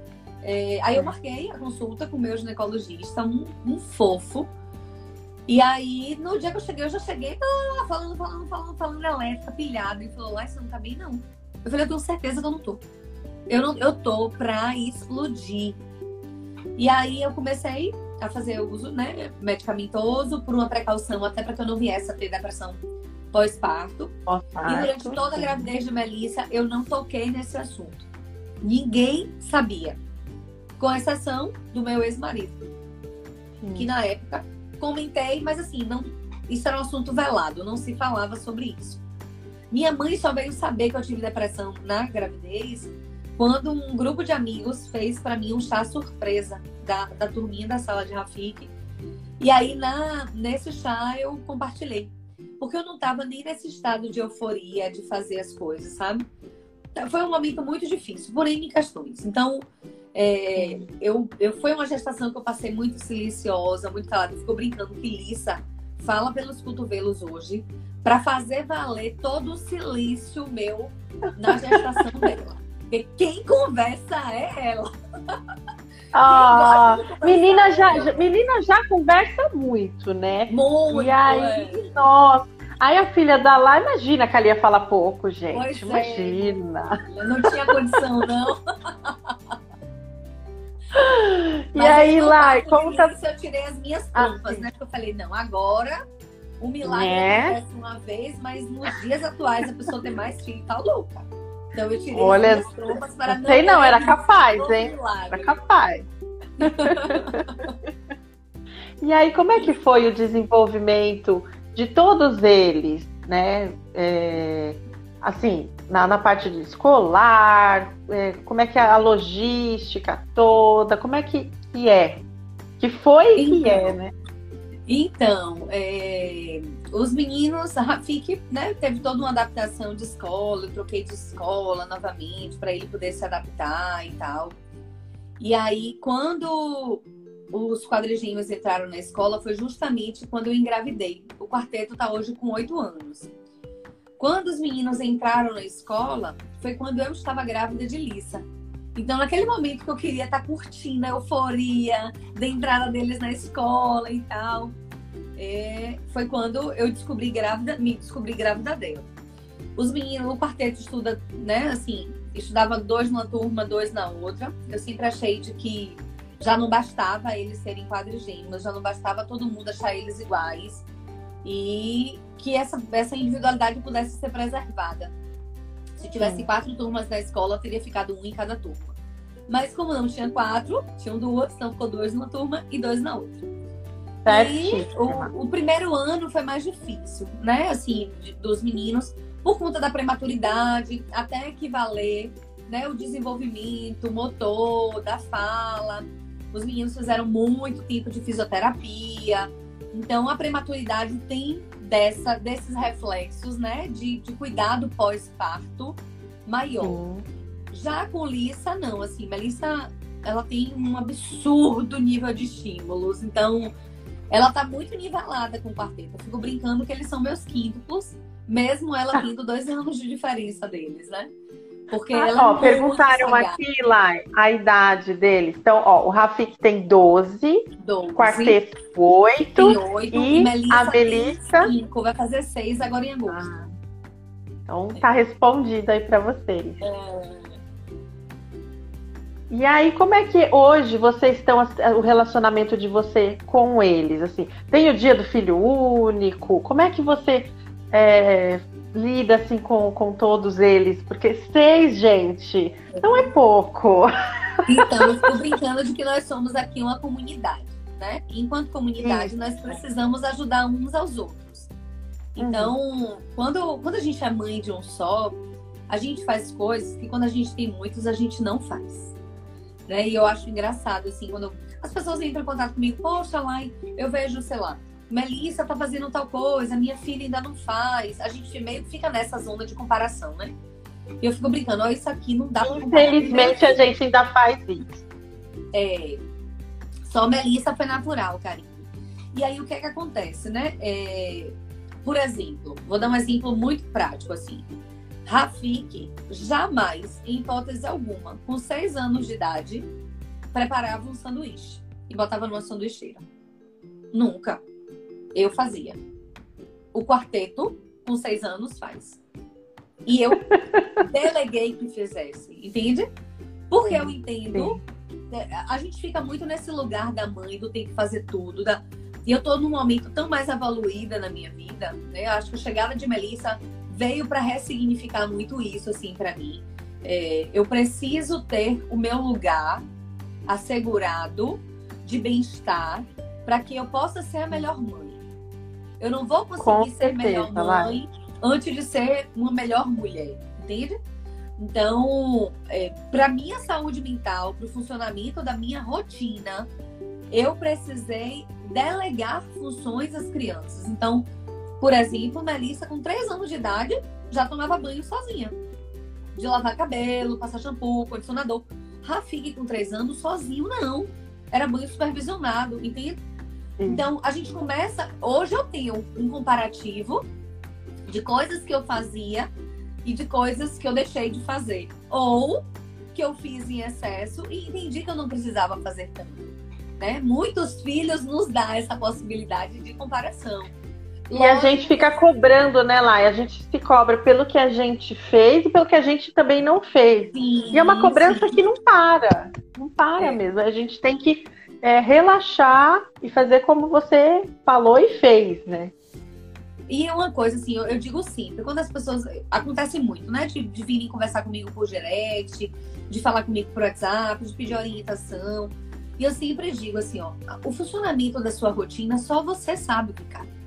é, aí eu marquei a consulta com o meu ginecologista, um, um fofo. E aí, no dia que eu cheguei, eu já cheguei tá, falando, falando, falando, falando elétrica, pilhado. E falou, lá, você não tá bem, não. Eu falei, eu tenho certeza que eu não tô. Eu, não, eu tô pra explodir. E aí eu comecei a fazer uso né, medicamentoso por uma precaução, até para que eu não viesse a ter depressão pós-parto. e durante toda a gravidez de Melissa, eu não toquei nesse assunto. Ninguém sabia. Com exceção do meu ex-marido. Que na época comentei, mas assim, não, isso era um assunto velado, não se falava sobre isso. Minha mãe só veio saber que eu tive depressão na gravidez quando um grupo de amigos fez para mim um chá surpresa da, da turminha da sala de Rafik. E aí, na, nesse chá, eu compartilhei. Porque eu não estava nem nesse estado de euforia de fazer as coisas, sabe? Foi um momento muito difícil, por N questões. Então, é, eu, eu, foi uma gestação que eu passei muito silenciosa, muito calada. Ficou brincando que Lissa fala pelos cotovelos hoje para fazer valer todo o silêncio meu na gestação dela. Porque quem conversa é ela. Ah, menina já, já, menina já conversa muito, né? Muito. E aí, é. nossa. Aí a filha da lá, imagina que ela ia falar pouco, gente. Pois é. imagina. É. Não tinha condição, não. e aí, lá, como tá... eu tirei as minhas culpas, ah, né? Porque eu falei, não, agora o milagre é. acontece uma vez, mas nos dias atuais a pessoa tem mais filho tá louca. Então eu tirei Olha, as trompas para não. Sei não, era capaz, hein? Era capaz. e aí, como é que foi o desenvolvimento de todos eles, né? É, assim, na, na parte de escolar, é, como é que é a logística toda, como é que, que é? Que foi e que é, né? Então, é, os meninos, a Rafik, né, teve toda uma adaptação de escola, eu troquei de escola novamente para ele poder se adaptar e tal. E aí, quando os quadrigêmeos entraram na escola, foi justamente quando eu engravidei. O quarteto está hoje com oito anos. Quando os meninos entraram na escola, foi quando eu estava grávida de Lissa. Então, naquele momento que eu queria estar tá curtindo a euforia da entrada deles na escola e tal, é, foi quando eu descobri grávida, me descobri grávida dela. Os meninos, o quarteto estuda, né, assim, estudava dois numa turma, dois na outra. Eu sempre achei de que já não bastava eles serem quadrigêmeos, já não bastava todo mundo achar eles iguais e que essa, essa individualidade pudesse ser preservada. Se tivesse quatro turmas na escola, teria ficado um em cada turma. Mas como não tinha quatro, tinham duas, então ficou dois numa turma e dois na outra. E o, o, primeiro ano foi mais difícil, né? Assim, de, dos meninos, por conta da prematuridade, até equivaler né, o desenvolvimento motor, da fala. Os meninos fizeram muito tempo de fisioterapia. Então, a prematuridade tem dessa, desses reflexos, né? De, de cuidado pós-parto maior. Já com Lissa, não. Assim, Melissa, ela tem um absurdo nível de estímulos. Então, ela tá muito nivelada com o quarteto. Eu fico brincando que eles são meus quíntuplos, mesmo ela tendo dois anos de diferença deles, né? Porque ah, ela ó, perguntaram aqui lá a idade deles. Então, ó, o Rafik tem 12, 12 o quarteto 8, 8 e, e a Melissa 5, vai fazer 6 agora em agosto. Ah, então tá respondido aí para vocês. É... E aí, como é que hoje vocês estão o relacionamento de você com eles? Assim, tem o dia do filho único? Como é que você é, lida assim com, com todos eles? Porque seis, gente, não é pouco. Então, eu fico brincando de que nós somos aqui uma comunidade, né? Enquanto comunidade, nós precisamos ajudar uns aos outros. Então, uhum. quando, quando a gente é mãe de um só, a gente faz coisas que quando a gente tem muitos, a gente não faz. Né? E eu acho engraçado, assim, quando as pessoas entram em contato comigo, poxa, lá, eu vejo, sei lá, Melissa tá fazendo tal coisa, minha filha ainda não faz. A gente meio que fica nessa zona de comparação, né? E eu fico brincando, ó, isso aqui não dá pra Infelizmente a gente ainda faz isso. É, só Melissa foi natural, carinho. E aí o que é que acontece, né? É, por exemplo, vou dar um exemplo muito prático assim. Rafik jamais, em hipótese alguma, com seis anos de idade, preparava um sanduíche e botava numa sanduicheira. Nunca. Eu fazia. O quarteto, com seis anos, faz. E eu deleguei que fizesse, entende? Porque eu entendo. É, a gente fica muito nesse lugar da mãe, do tem que fazer tudo. Da... E eu tô num momento tão mais evoluída na minha vida, né? Acho que a chegada de Melissa veio para ressignificar muito isso, assim, para mim. É, eu preciso ter o meu lugar assegurado de bem-estar para que eu possa ser a melhor mãe. Eu não vou conseguir ser melhor mãe vai. antes de ser uma melhor mulher, entende? Então, é, para minha saúde mental, para o funcionamento da minha rotina, eu precisei delegar funções às crianças. Então, por exemplo, Melissa, com 3 anos de idade, já tomava banho sozinha. De lavar cabelo, passar shampoo, condicionador. Rafik, com 3 anos, sozinho, não. Era banho supervisionado, entende? Então, a gente começa. Hoje eu tenho um comparativo de coisas que eu fazia e de coisas que eu deixei de fazer. Ou que eu fiz em excesso e entendi que eu não precisava fazer tanto. Né? Muitos filhos nos dá essa possibilidade de comparação. E a gente fica cobrando, né, Lai? A gente se cobra pelo que a gente fez e pelo que a gente também não fez. Sim, E é uma cobrança sim. que não para. Não para É. mesmo. A gente tem que é, relaxar e fazer como você falou e fez, né? E é uma coisa assim, eu, eu digo sempre, quando as pessoas. Acontece muito, né? De, de virem conversar comigo por direct, de falar comigo por WhatsApp, de pedir orientação. E eu sempre digo assim, ó, o funcionamento da sua rotina só você sabe o que cabe.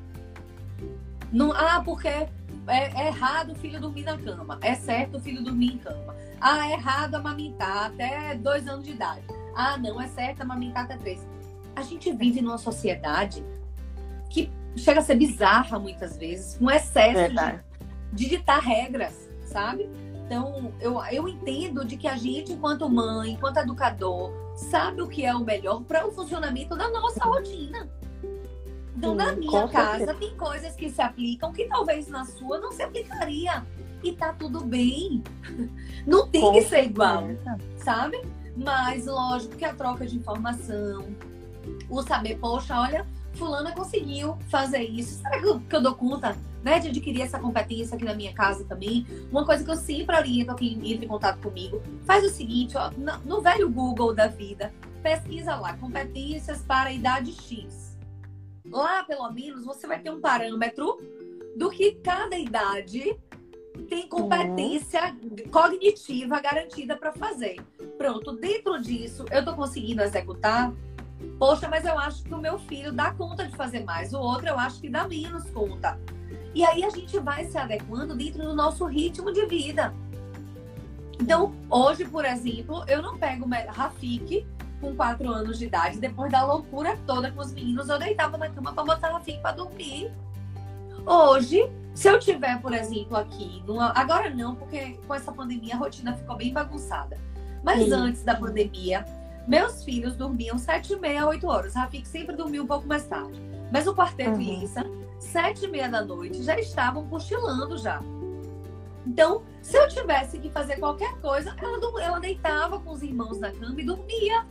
Não, ah, porque é, é errado o filho dormir na cama. É certo o filho dormir em cama. Ah, é errado amamentar até dois anos de idade. Ah, não, é certo amamentar até três. A gente vive numa sociedade que chega a ser bizarra muitas vezes, com excesso de de ditar regras, sabe? Então, eu, eu entendo de que a gente, enquanto mãe, enquanto educador, sabe o que é o melhor para o funcionamento da nossa rotina. Então, Sim, na minha casa, certeza. tem coisas que se aplicam que talvez na sua não se aplicaria. E tá tudo bem. Não tem Com que ser igual certeza. sabe? Mas lógico que a troca de informação, o saber, poxa, olha, fulana conseguiu fazer isso. Será que eu, que eu dou conta, né, de adquirir essa competência aqui na minha casa também? Uma coisa que eu sempre oriento a quem entra em contato comigo, faz o seguinte, ó, no, no velho Google da vida, pesquisa lá, competências para a idade X. Lá, pelo menos, você vai ter um parâmetro do que cada idade tem competência cognitiva garantida para fazer. Pronto, dentro disso, eu tô conseguindo executar. Poxa, mas eu acho que o meu filho dá conta de fazer mais, o outro eu acho que dá menos conta. E aí a gente vai se adequando dentro do nosso ritmo de vida. Então, hoje, por exemplo, eu não pego Rafik com 4 anos de idade, depois da loucura toda com os meninos, eu deitava na cama para botar Rafik para dormir. Hoje, se eu tiver, por exemplo, aqui, numa- agora não, porque com essa pandemia a rotina ficou bem bagunçada. Mas Sim. antes da pandemia, meus filhos dormiam sete e meia, 8 horas. Rafik sempre dormiu um pouco mais tarde. Mas o quarteto Uhum. e Lissa, sete e meia da noite, já estavam cochilando já. Então, se eu tivesse que fazer qualquer coisa, ela, ela deitava com os irmãos na cama e dormia.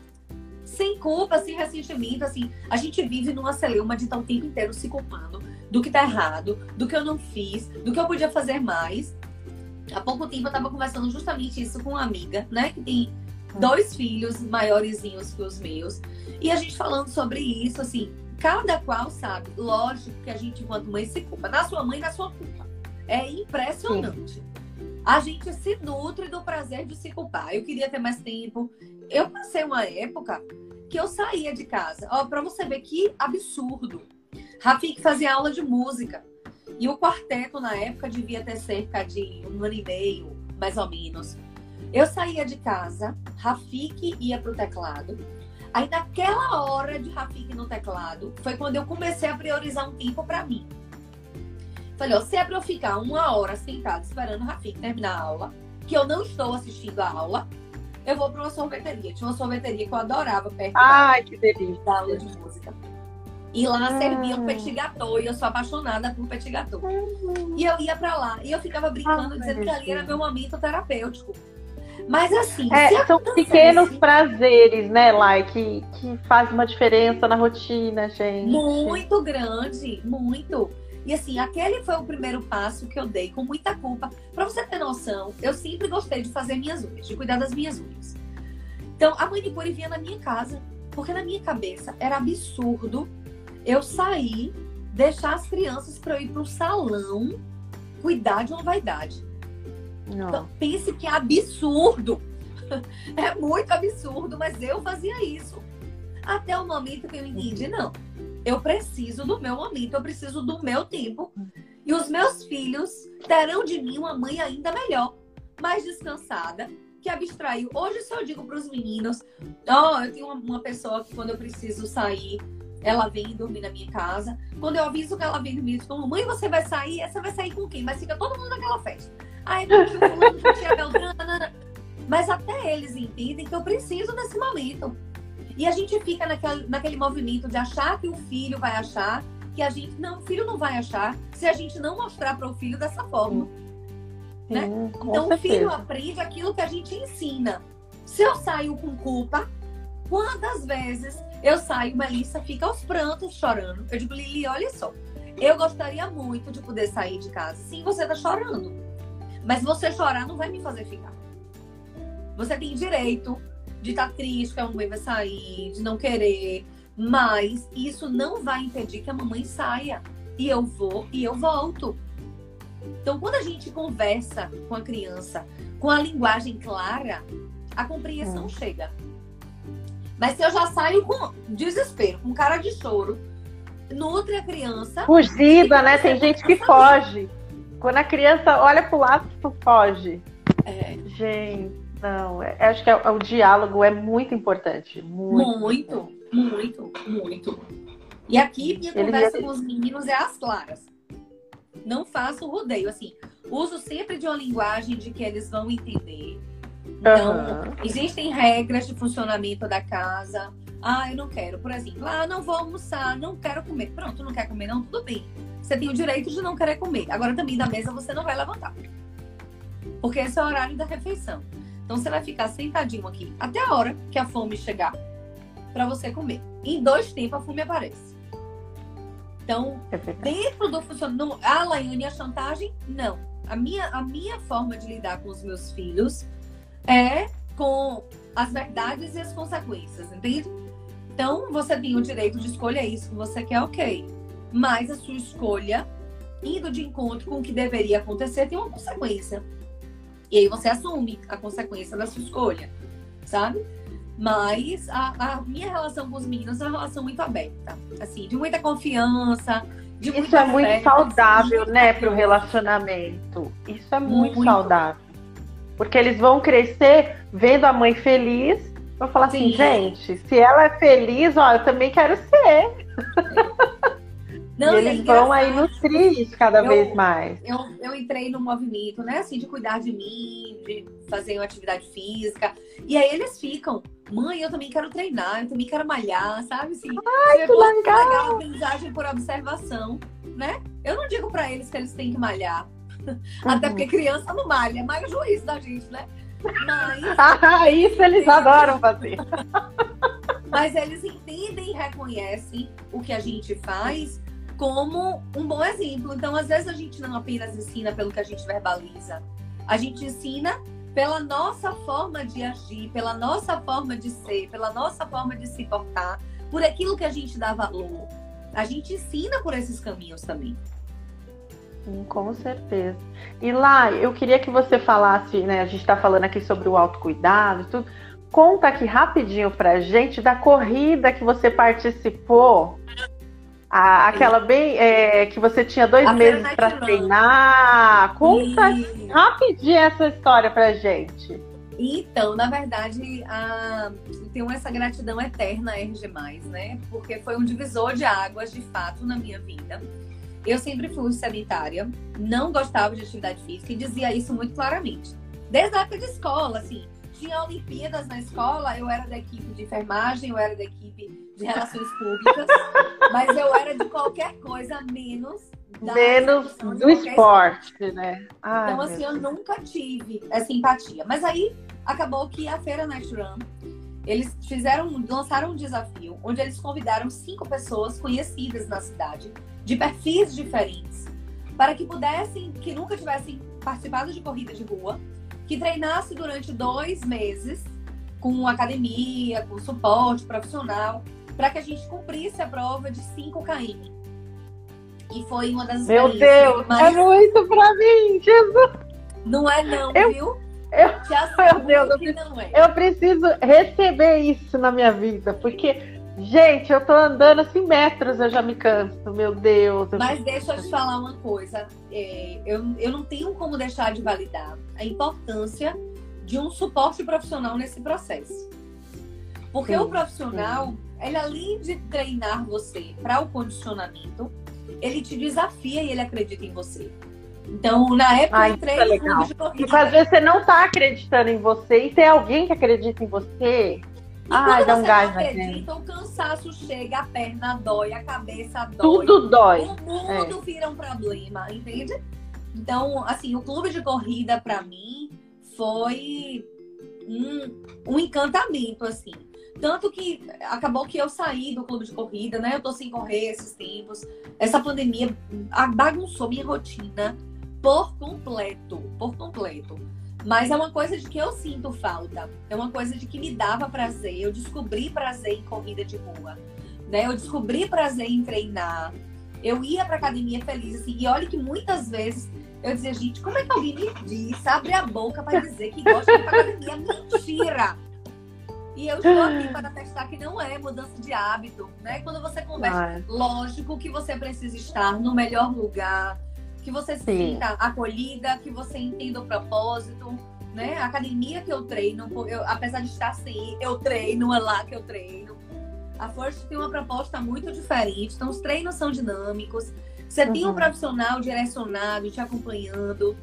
Sem culpa, sem ressentimento, assim. A gente vive numa celeuma de estar o tempo inteiro se culpando do que tá errado, do que eu não fiz, do que eu podia fazer mais. Há pouco tempo eu tava conversando justamente isso com uma amiga, né? Que tem dois filhos maiorzinhos que os meus. E a gente falando sobre isso, assim, cada qual sabe. Lógico que a gente, enquanto mãe, se culpa. Na sua mãe, na sua culpa. É impressionante. A gente se nutre do prazer de se culpar. Eu queria ter mais tempo. Eu passei uma época que eu saía de casa. Ó, pra você ver que absurdo. Rafik fazia aula de música. E o quarteto, na época, devia ter cerca de um ano e meio, mais ou menos. Eu saía de casa, Rafik ia pro teclado. Aí, naquela hora de Rafik no teclado, foi quando eu comecei a priorizar um tempo pra mim. Falei, ó, se é pra eu ficar uma hora sentada esperando o Rafik terminar a aula, que eu não estou assistindo a aula, eu vou para uma sorveteria. Tinha uma sorveteria que eu adorava perto Ai, da, que delícia. da aula de música. E lá hum. servia o petit gâteau, e eu sou apaixonada por petit gâteau. Hum. E eu ia para lá, e eu ficava brincando, ah, dizendo que ali era meu momento terapêutico. Mas assim, é, são pequenos prazeres, né, Lai, que, que faz uma diferença na rotina, gente. Muito grande, muito. E assim, aquele foi o primeiro passo que eu dei com muita culpa. Para você ter noção, eu sempre gostei de fazer minhas unhas, de cuidar das minhas unhas. Então, a manicure vinha na minha casa, porque na minha cabeça era absurdo eu sair, deixar as crianças para eu ir para o salão cuidar de uma vaidade. Não. Então, pense que é absurdo. É muito absurdo, mas eu fazia isso. Até o momento que eu entendi, não. Eu preciso do meu momento, eu preciso do meu tempo. E os meus filhos terão de mim uma mãe ainda melhor, mais descansada, que abstraiu. Hoje, se eu digo para os meninos, ó, oh, eu tenho uma, pessoa que quando eu preciso sair, ela vem dormir na minha casa. Quando eu aviso que ela vem dormir, eu mãe, você vai sair? Você vai sair com quem? Mas fica todo mundo naquela festa. Ai, porque o fulano, porque a Beltrana. Mas até eles entendem que eu preciso desse momento. E a gente fica naquele, naquele movimento de achar que o filho vai achar que a gente. Não, o filho não vai achar se a gente não mostrar para o filho dessa forma. Sim, né? Então certeza. o filho aprende aquilo que a gente ensina. Se eu saio com culpa, quantas vezes eu saio, Melissa fica aos prantos chorando. Eu digo, Lili, olha só. Eu gostaria muito de poder sair de casa. Sim, você tá chorando. Mas você chorar não vai me fazer ficar. Você tem direito de estar tá triste que a mamãe vai sair, de não querer. Mas isso não vai impedir que a mamãe saia. E eu vou e eu volto. Então, quando a gente conversa com a criança com a linguagem clara, a compreensão hum. chega. Mas se eu já saio com desespero, com cara de choro, nutre a criança. Fugida, né? Tem gente que foge. Quando a criança olha pro lado, tu foge. É. Gente, não. É, acho que é, é, o diálogo é muito importante. Muito, muito, muito. muito. E aqui minha Ele conversa com os meninos é as claras. Não faço rodeio, assim. Uso sempre de uma linguagem de que eles vão entender. Então, uhum. existem regras de funcionamento da casa. Ah, eu não quero, por exemplo, ah, não vou almoçar, não quero comer. Pronto, não quer comer, não, tudo bem. Você tem o direito de não querer comer. Agora também da mesa você não vai levantar. Porque esse é o horário da refeição. Então você vai ficar sentadinho aqui até a hora que a fome chegar para você comer. Em dois tempos a fome aparece. Então, é dentro do funcionamento. A Laiane a chantagem? Não. A minha, a minha forma de lidar com os meus filhos é com as verdades e as consequências, entende? Então, você tem o direito de escolher isso que você quer, ok. Mas a sua escolha, indo de encontro com o que deveria acontecer, tem uma consequência. E aí você assume a consequência da sua escolha, sabe? Mas a, a minha relação com os meninos é uma relação muito aberta, assim, de muita confiança, de Isso é muito saudável, né, para o relacionamento. Isso é muito, muito, saudável. Porque eles vão crescer vendo a mãe feliz. Vão falar assim, Sim. assim, gente, se ela é feliz, ó, eu também quero ser. Não, e eles é vão aí nutrir cada eu, vez mais. Eu, eu entrei no movimento, né, assim, de cuidar de mim, de fazer uma atividade física. E aí eles ficam, mãe, eu também quero treinar, eu também quero malhar, sabe? Assim, Ai, que legal! legal aprendizagem por observação, né? Eu não digo para eles que eles têm que malhar. Uhum. Até porque criança não malha, é mais o juízo da gente, né? Mas. ah, isso eles adoram fazer. Mas eles entendem e reconhecem o que a gente faz como um bom exemplo. Então, às vezes, a gente não apenas ensina pelo que a gente verbaliza, a gente ensina pela nossa forma de agir, pela nossa forma de ser, pela nossa forma de se portar, por aquilo que a gente dá valor. A gente ensina por esses caminhos também. Sim, com certeza. E lá, eu queria que você falasse, né? A gente está falando aqui sobre o autocuidado e tudo. Conta aqui rapidinho pra gente da corrida que você participou a, aquela bem é, que você tinha dois a meses para treinar. Conta e... rapidinho essa história pra gente. Então, na verdade, a... tenho essa gratidão eterna a RG, né? Porque foi um divisor de águas, de fato, na minha vida. Eu sempre fui sedentária, não gostava de atividade física e dizia isso muito claramente. Desde a época de escola, assim. Tinha Olimpíadas na escola, eu era da equipe de enfermagem, eu era da equipe de relações públicas, mas eu era de qualquer coisa menos menos do esporte, esporte, né? Ai, então, assim, eu nunca tive essa empatia. Mas aí acabou que a Feira Night Run, eles fizeram, lançaram um desafio onde eles convidaram cinco pessoas conhecidas na cidade, de perfis diferentes, para que pudessem, que nunca tivessem participado de corrida de rua, que treinasse durante dois meses com academia, com suporte profissional, para que a gente cumprisse a prova de 5 km. E foi uma das Meu Deus, mais... é muito pra mim, Jesus! Não é não, eu, viu? Eu, meu Deus, eu preciso, é. eu preciso receber isso na minha vida, porque, gente, eu tô andando assim metros, eu já me canso, meu Deus. Mas deixa eu te falar uma coisa, é, eu, eu não tenho como deixar de validar a importância de um suporte profissional nesse processo. Porque sim, o profissional, sim. Ele além de treinar você para o condicionamento, ele te desafia e ele acredita em você. Então, na época, Ai, eu entrei é corrida. Porque às vezes você não está acreditando em você e tem alguém que acredita em você. E Ai, dá um gás não acredita, o cansaço chega, a perna dói, a cabeça dói. Tudo dói. O mundo é. vira um problema, entende? Então, assim, o clube de corrida, para mim, foi um, um encantamento, assim. Tanto que acabou que eu saí do clube de corrida, né? Eu tô sem correr esses tempos. Essa pandemia bagunçou minha rotina por completo, por completo. Mas é uma coisa de que eu sinto falta. É uma coisa de que me dava prazer. Eu descobri prazer em corrida de rua. Né? Eu descobri prazer em treinar. Eu ia pra academia feliz, assim. E olha que muitas vezes eu dizia, gente, como é que alguém me diz, abre a boca para dizer que gosta de academia? Mentira! E eu estou aqui para testar que não é mudança de hábito, né? Quando você conversa, lógico que você precisa estar no melhor lugar, que você se sinta acolhida, que você entenda o propósito, né? A academia que eu treino, eu, apesar de estar sem eu treino, é lá que eu treino. A Forte tem uma proposta muito diferente, então os treinos são dinâmicos. Você uhum. tem um uhum. profissional direcionado, te acompanhando.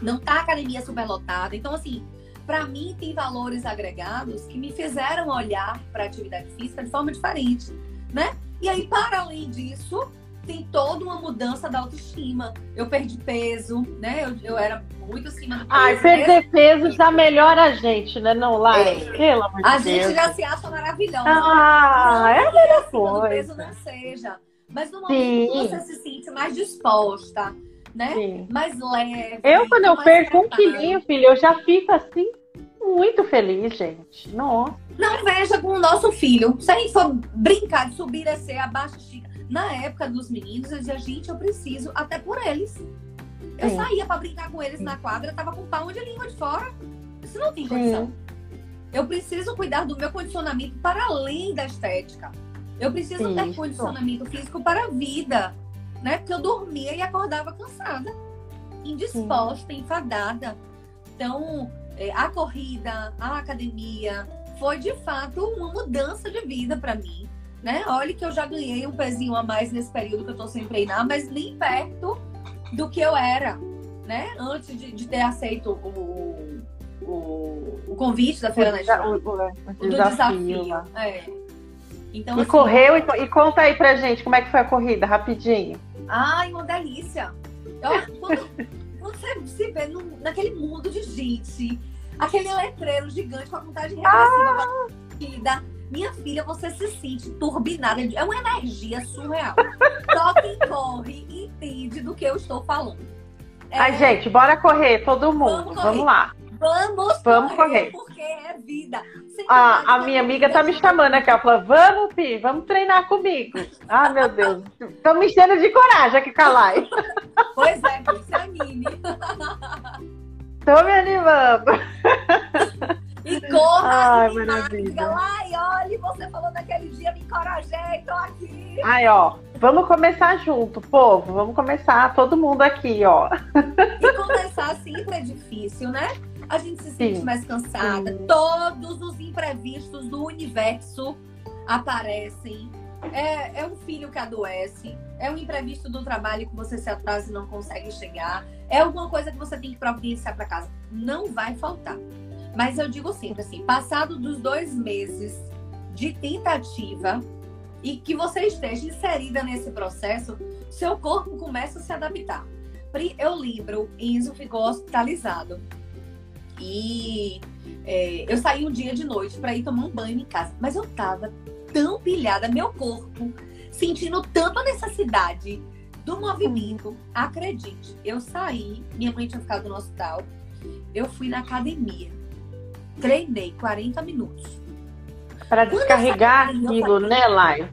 Não tá a academia superlotada. Então, assim, para mim tem valores agregados que me fizeram olhar para a atividade física de forma diferente, né? E aí, para além disso, tem toda uma mudança da autoestima. Eu perdi peso, né? Eu, eu era muito acima do peso. Ai, perder peso já melhora a gente, né? Não, lá, é. pelo amor A gente já se acha maravilhosa. Ah, não, é a melhor coisa. peso não seja. Mas no momento Sim. você se sente mais disposta, né? Sim. Mais leve. Eu, quando eu perco um quilinho, filho, eu já fico assim, muito feliz, gente. Nossa. Não veja com o nosso filho. Se a gente for brincar de subir, descer, abaixo, estica. Na época dos meninos, eu dizia, gente, eu preciso até por eles. Eu Sim. saía para brincar com eles Sim. na quadra, tava com o pau de língua de fora. Isso não tem condição. Eu preciso cuidar do meu condicionamento para além da estética. Eu preciso ter condicionamento físico para a vida né? Porque eu dormia e acordava cansada, indisposta, Sim. enfadada. Então, é, a corrida, a academia, foi de fato uma mudança de vida para mim. Né? Olha que eu já ganhei um pezinho a mais nesse período que eu tô sem treinar, mas nem perto do que eu era, né? Antes de, de ter aceito o, o, o, convite da Feira Nacional. O, o, o, do desafio. desafio. É. Então, e assim, correu, e, e conta aí pra gente como é que foi a corrida, rapidinho. Ai, uma delícia. Eu, quando, quando você se vê no, naquele mundo de gente, aquele letreiro gigante com a vontade de ah. minha filha, você se sente turbinada. É uma energia surreal. Só quem corre entende do que eu estou falando. É... Ai, gente, bora correr, todo mundo. Vamos, Vamos lá. Vamos, vamos correr, correr. Porque é vida. Ah, a minha amiga tá me chamando aqui. Ela falou: Vamos, Pi, vamos treinar comigo. Ah, meu Deus. Tô me enchendo de coragem aqui, Calai. Pois é, se anime. Tô me animando. E corra, Ai, maravilha. Ai, olha, você falou naquele dia, me encorajei, tô aqui. Ai, ó, vamos começar junto, povo. Vamos começar, todo mundo aqui, ó. E começar sempre é difícil, né? A gente se sente Sim. mais cansada. Sim. Todos os imprevistos do universo aparecem. é, é um filho que adoece, é um imprevisto do trabalho que você se atrasa e não consegue chegar, é alguma coisa que você tem que providenciar para casa. Não vai faltar. Mas eu digo sempre assim, passado dos dois meses de tentativa e que você esteja inserida nesse processo, seu corpo começa a se adaptar. Eu lembro, Enzo ficou hospitalizado e é, eu saí um dia de noite para ir tomar um banho em casa, mas eu tava tão pilhada, meu corpo, sentindo tanto a necessidade do movimento. Acredite, eu saí, minha mãe tinha ficado no hospital, eu fui na academia, treinei 40 minutos. Para descarregar aquilo, né, Lai?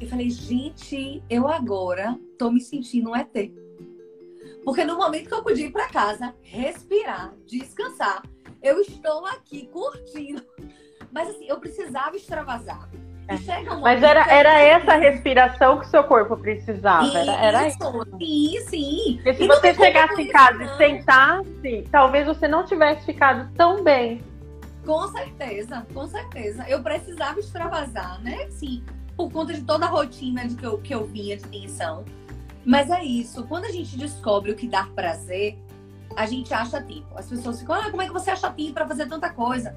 Eu falei, gente, eu agora tô me sentindo um ET. Porque no momento que eu podia ir para casa, respirar, descansar, eu estou aqui curtindo. Mas assim, eu precisava extravasar. É. Um Mas era, era essa respiração que o seu corpo precisava. Isso, era, era isso. Sim, sim. Porque se e você chegasse em casa e sentasse, talvez você não tivesse ficado tão bem. Com certeza, com certeza. Eu precisava extravasar, né? Sim, por conta de toda a rotina de que eu, que eu vinha de tensão. Mas é isso, quando a gente descobre o que dá prazer, a gente acha tempo. As pessoas ficam, ah, como é que você acha tempo para fazer tanta coisa?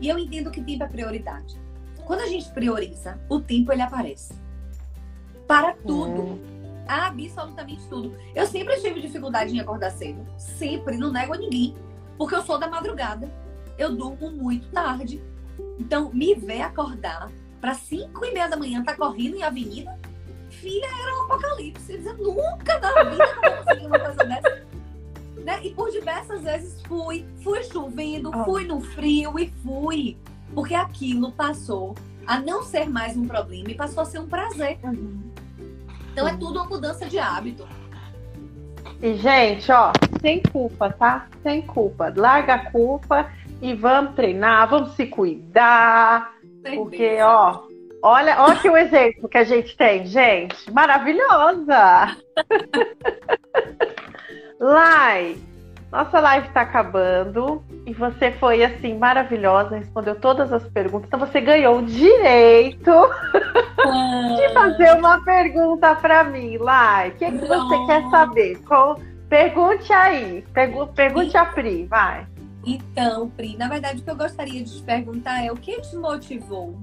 E eu entendo que tempo é prioridade. Quando a gente prioriza, o tempo ele aparece. Para tudo. Hum. Absolutamente tudo. Eu sempre tive dificuldade em acordar cedo. Sempre, não nego a ninguém. Porque eu sou da madrugada. Eu durmo muito tarde. Então, me ver acordar para 5 e meia da manhã, tá correndo em avenida, filha, era um apocalipse. Eu nunca na vida eu consegui uma coisa dessa. Né? E por diversas vezes fui, fui chovendo, oh. fui no frio e fui. Porque aquilo passou a não ser mais um problema e passou a ser um prazer. Uhum. Então é tudo uma mudança de hábito. E, gente, ó, sem culpa, tá? Sem culpa. Larga a culpa e vamos treinar, vamos se cuidar. Sem porque, ó, Olha, olha que o exemplo que a gente tem, gente. Maravilhosa! Lai, nossa live está acabando e você foi assim maravilhosa, respondeu todas as perguntas. Então você ganhou o direito ah. de fazer uma pergunta para mim, Lai. O que, é que você quer saber? Com... Pergunte aí, pergunte a Pri, vai. Então, Pri, na verdade o que eu gostaria de te perguntar é o que te motivou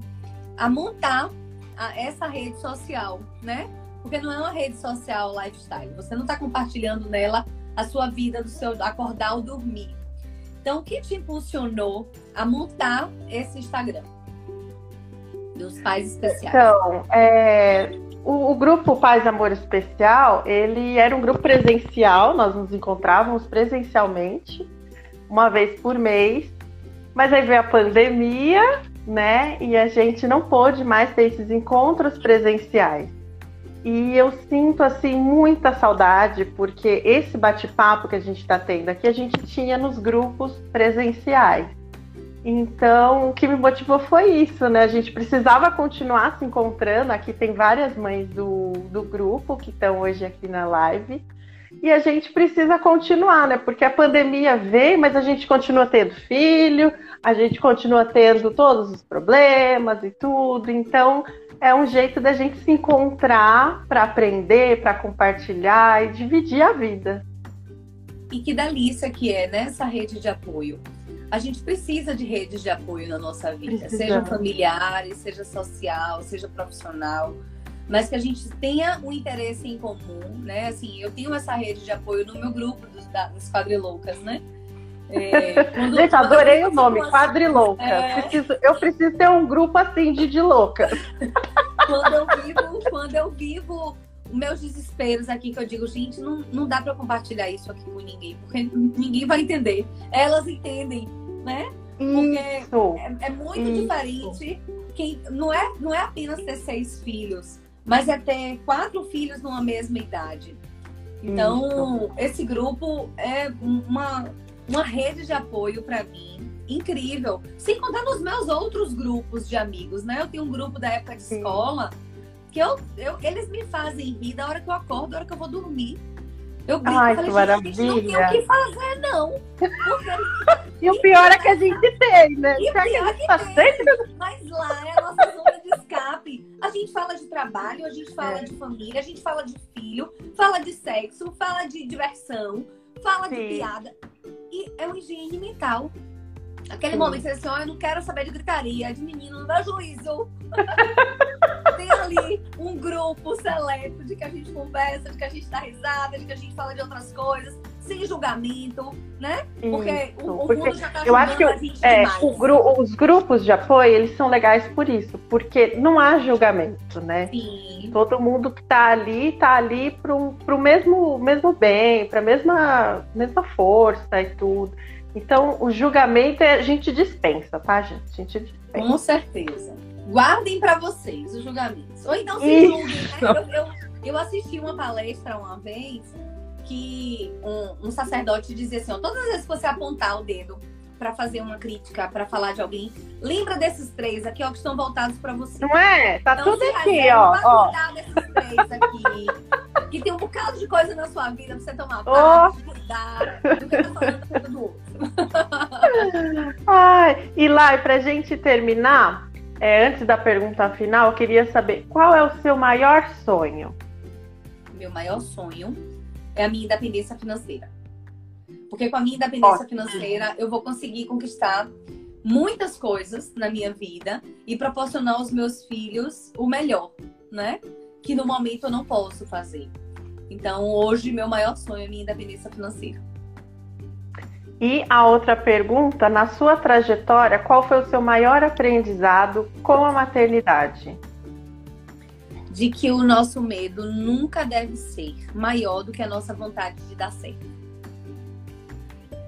a montar a, essa rede social, né? Porque não é uma rede social lifestyle. Você não está compartilhando nela a sua vida do seu acordar ou dormir. Então, o que te impulsionou a montar esse Instagram dos Pais Especiais? Então, é, o, o, grupo Pais Amor Especial, ele era um grupo presencial. Nós nos encontrávamos presencialmente uma vez por mês. Mas aí veio a pandemia né? E a gente não pôde mais ter esses encontros presenciais. E eu sinto assim muita saudade, porque esse bate-papo que a gente está tendo aqui, a gente tinha nos grupos presenciais. Então, o que me motivou foi isso, né? A gente precisava continuar se encontrando. Aqui tem várias mães do, do grupo que estão hoje aqui na live. E a gente precisa continuar, né? Porque a pandemia veio, mas a gente continua tendo filho, a gente continua tendo todos os problemas e tudo. Então, é um jeito da gente se encontrar para aprender, para compartilhar e dividir a vida. E que delícia que é nessa né, rede de apoio. A gente precisa de redes de apoio na nossa vida, Precisamos. seja familiares, seja social, seja profissional, mas que a gente tenha um interesse em comum, né? Assim, eu tenho essa rede de apoio no meu grupo dos, das quadriloucas, né? É, quando, Gente, adorei o nome, uma... Quadrilouca. É... Preciso, eu preciso ter um grupo assim de, de loucas. quando eu vivo, quando eu vivo meus desesperos aqui, que eu digo, gente, não, não dá para compartilhar isso aqui com ninguém, porque ninguém vai entender. Elas entendem, né? Porque é, é, muito isso. diferente. Quem, não, é, não é apenas ter seis filhos, mas é ter quatro filhos numa mesma idade. Então, isso. esse grupo é uma uma rede de apoio para mim incrível. Sem contar nos meus outros grupos de amigos, né? Eu tenho um grupo da época de Sim. escola que eu, eu, eles me fazem rir da hora que eu acordo, da hora que eu vou dormir. Eu brinco, Ai, falei, que maravilha. não tem o que fazer, não. E o pior é que a gente tem, né? E pior que tá tem. Sempre... Mas lá é a nossa zona de escape. A gente gente fala de trabalho, a gente fala é. de família, a gente fala de filho, fala de sexo, fala de diversão, fala Sim. de piada. E é uma higiene mental. Aquele Sim. momento, você assim, oh, eu não quero saber de gritaria, de menino, não dá juízo. Tem ali um grupo seleto de que a gente conversa, de que a gente dá risada, de que a gente fala de outras coisas, sem julgamento, né? Porque isso, o, o porque mundo já tá eu acho que é, gru os grupos de apoio, eles são legais por isso, porque não há julgamento, né? Sim. Todo mundo que tá ali, tá ali pro, pro mesmo, mesmo bem, pra mesma, mesma força e tudo. Então, o julgamento é, a gente dispensa, tá, gente? A gente dispensa. Com certeza. Guardem para vocês os julgamentos. Ou então se julguem, né? Eu, eu, eu, assisti uma palestra uma vez que um, um sacerdote dizia assim: ó, todas as vezes que você apontar o dedo para fazer uma crítica, para falar de alguém, lembra desses três aqui, ó, que estão voltados para você. Não é? Tá então, tudo aqui, ó. ó. desses três aqui. que tem um bocado de coisa na sua vida pra você tomar oh. cuidar do que tá falando do outro. Ai, e lá, e pra gente terminar, é, antes da pergunta final, eu queria saber qual é o seu maior sonho? Meu maior sonho é a minha independência financeira. Porque com a minha independência Ótimo. financeira, eu vou conseguir conquistar muitas coisas na minha vida e proporcionar aos meus filhos o melhor, né? Que no momento eu não posso fazer. Então, hoje, meu maior sonho é a minha independência financeira. E a outra pergunta, na sua trajetória, qual foi o seu maior aprendizado com a maternidade? De que o nosso medo nunca deve ser maior do que a nossa vontade de dar certo.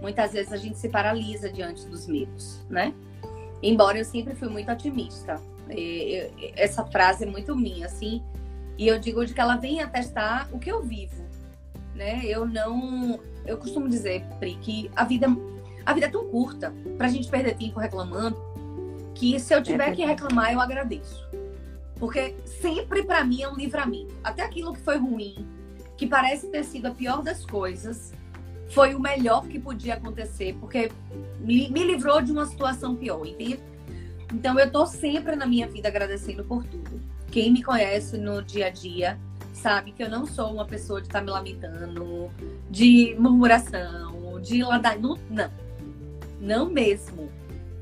Muitas vezes a gente se paralisa diante dos medos, né? Embora eu sempre fui muito otimista. Essa frase é muito minha, assim. E eu digo de que ela vem atestar o que eu vivo, né? Eu não eu costumo dizer, Pri, que a vida, a vida é tão curta pra gente perder tempo reclamando que se eu tiver é que reclamar, eu agradeço. Porque sempre para mim é um livramento. Até aquilo que foi ruim, que parece ter sido a pior das coisas, foi o melhor que podia acontecer, porque me, me livrou de uma situação pior, entende? Então eu tô sempre na minha vida agradecendo por tudo. Quem me conhece no dia a dia sabe que eu não sou uma pessoa de estar tá me lamentando, de murmuração, de ladainha. Não, não, não mesmo.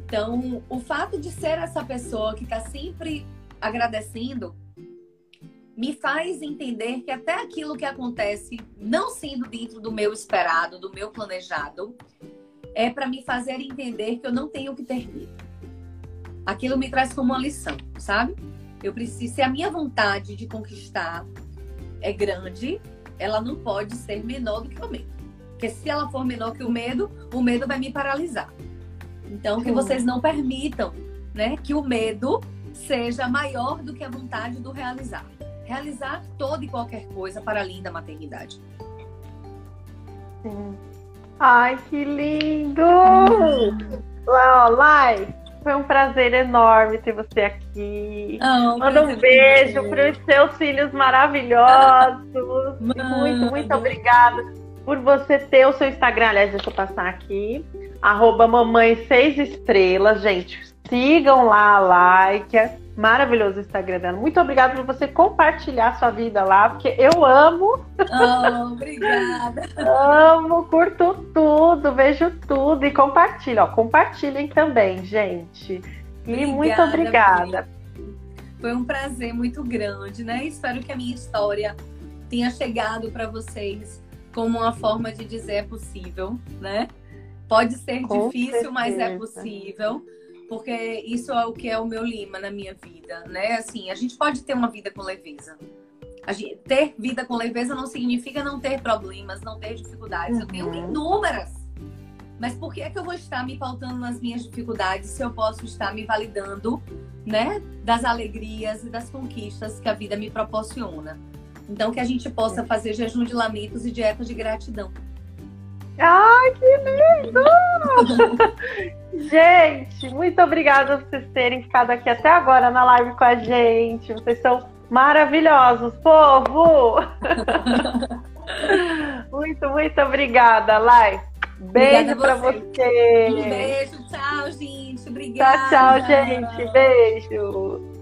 Então, o fato de ser essa pessoa que está sempre agradecendo me faz entender que até aquilo que acontece, não sendo dentro do meu esperado, do meu planejado, é para me fazer entender que eu não tenho que ter medo. Aquilo me traz como uma lição, sabe? Eu preciso, se a minha vontade de conquistar é grande, ela não pode ser menor do que o medo. Porque se ela for menor que o medo, o medo vai me paralisar. Então, que vocês não permitam né, que o medo seja maior do que a vontade do realizar. Realizar toda e qualquer coisa para além da maternidade. Sim. Ai, que lindo! Hum. Lá, Lai, foi um prazer enorme ter você aqui. Oh, Manda um beijo para os seus filhos maravilhosos. muito, muito obrigada por você ter o seu Instagram. Aliás, deixa eu passar aqui. Arroba mamãe seis estrelas, gente. Sigam lá a like maravilhoso o Instagram dela. Muito obrigada por você compartilhar sua vida lá, porque eu amo. Oh, obrigada. amo, curto tudo, vejo tudo e compartilho. Ó, compartilhem também, gente. E obrigada, muito obrigada. Foi um prazer muito grande, né? Espero que a minha história tenha chegado para vocês como uma forma de dizer é possível, né? Pode ser Com difícil, certeza. mas é possível porque isso é o que é o meu lima na minha vida, né? Assim, a gente pode ter uma vida com leveza. Gente, ter vida com leveza não significa não ter problemas, não ter dificuldades. Uhum. Eu tenho uhum. inúmeras. Mas por que é que eu vou estar me pautando nas minhas dificuldades se eu posso estar me validando, né, das alegrias e das conquistas que a vida me proporciona? Então que a gente possa fazer jejum de lamentos e dieta de gratidão. Ai, que lindo! gente, muito obrigada por vocês terem ficado aqui até agora na live com a gente. Vocês são maravilhosos, povo! muito, muito obrigada, Lai. Beijo para você. Um beijo, tchau, gente. Obrigada. Tchau, tchau, gente. Beijo.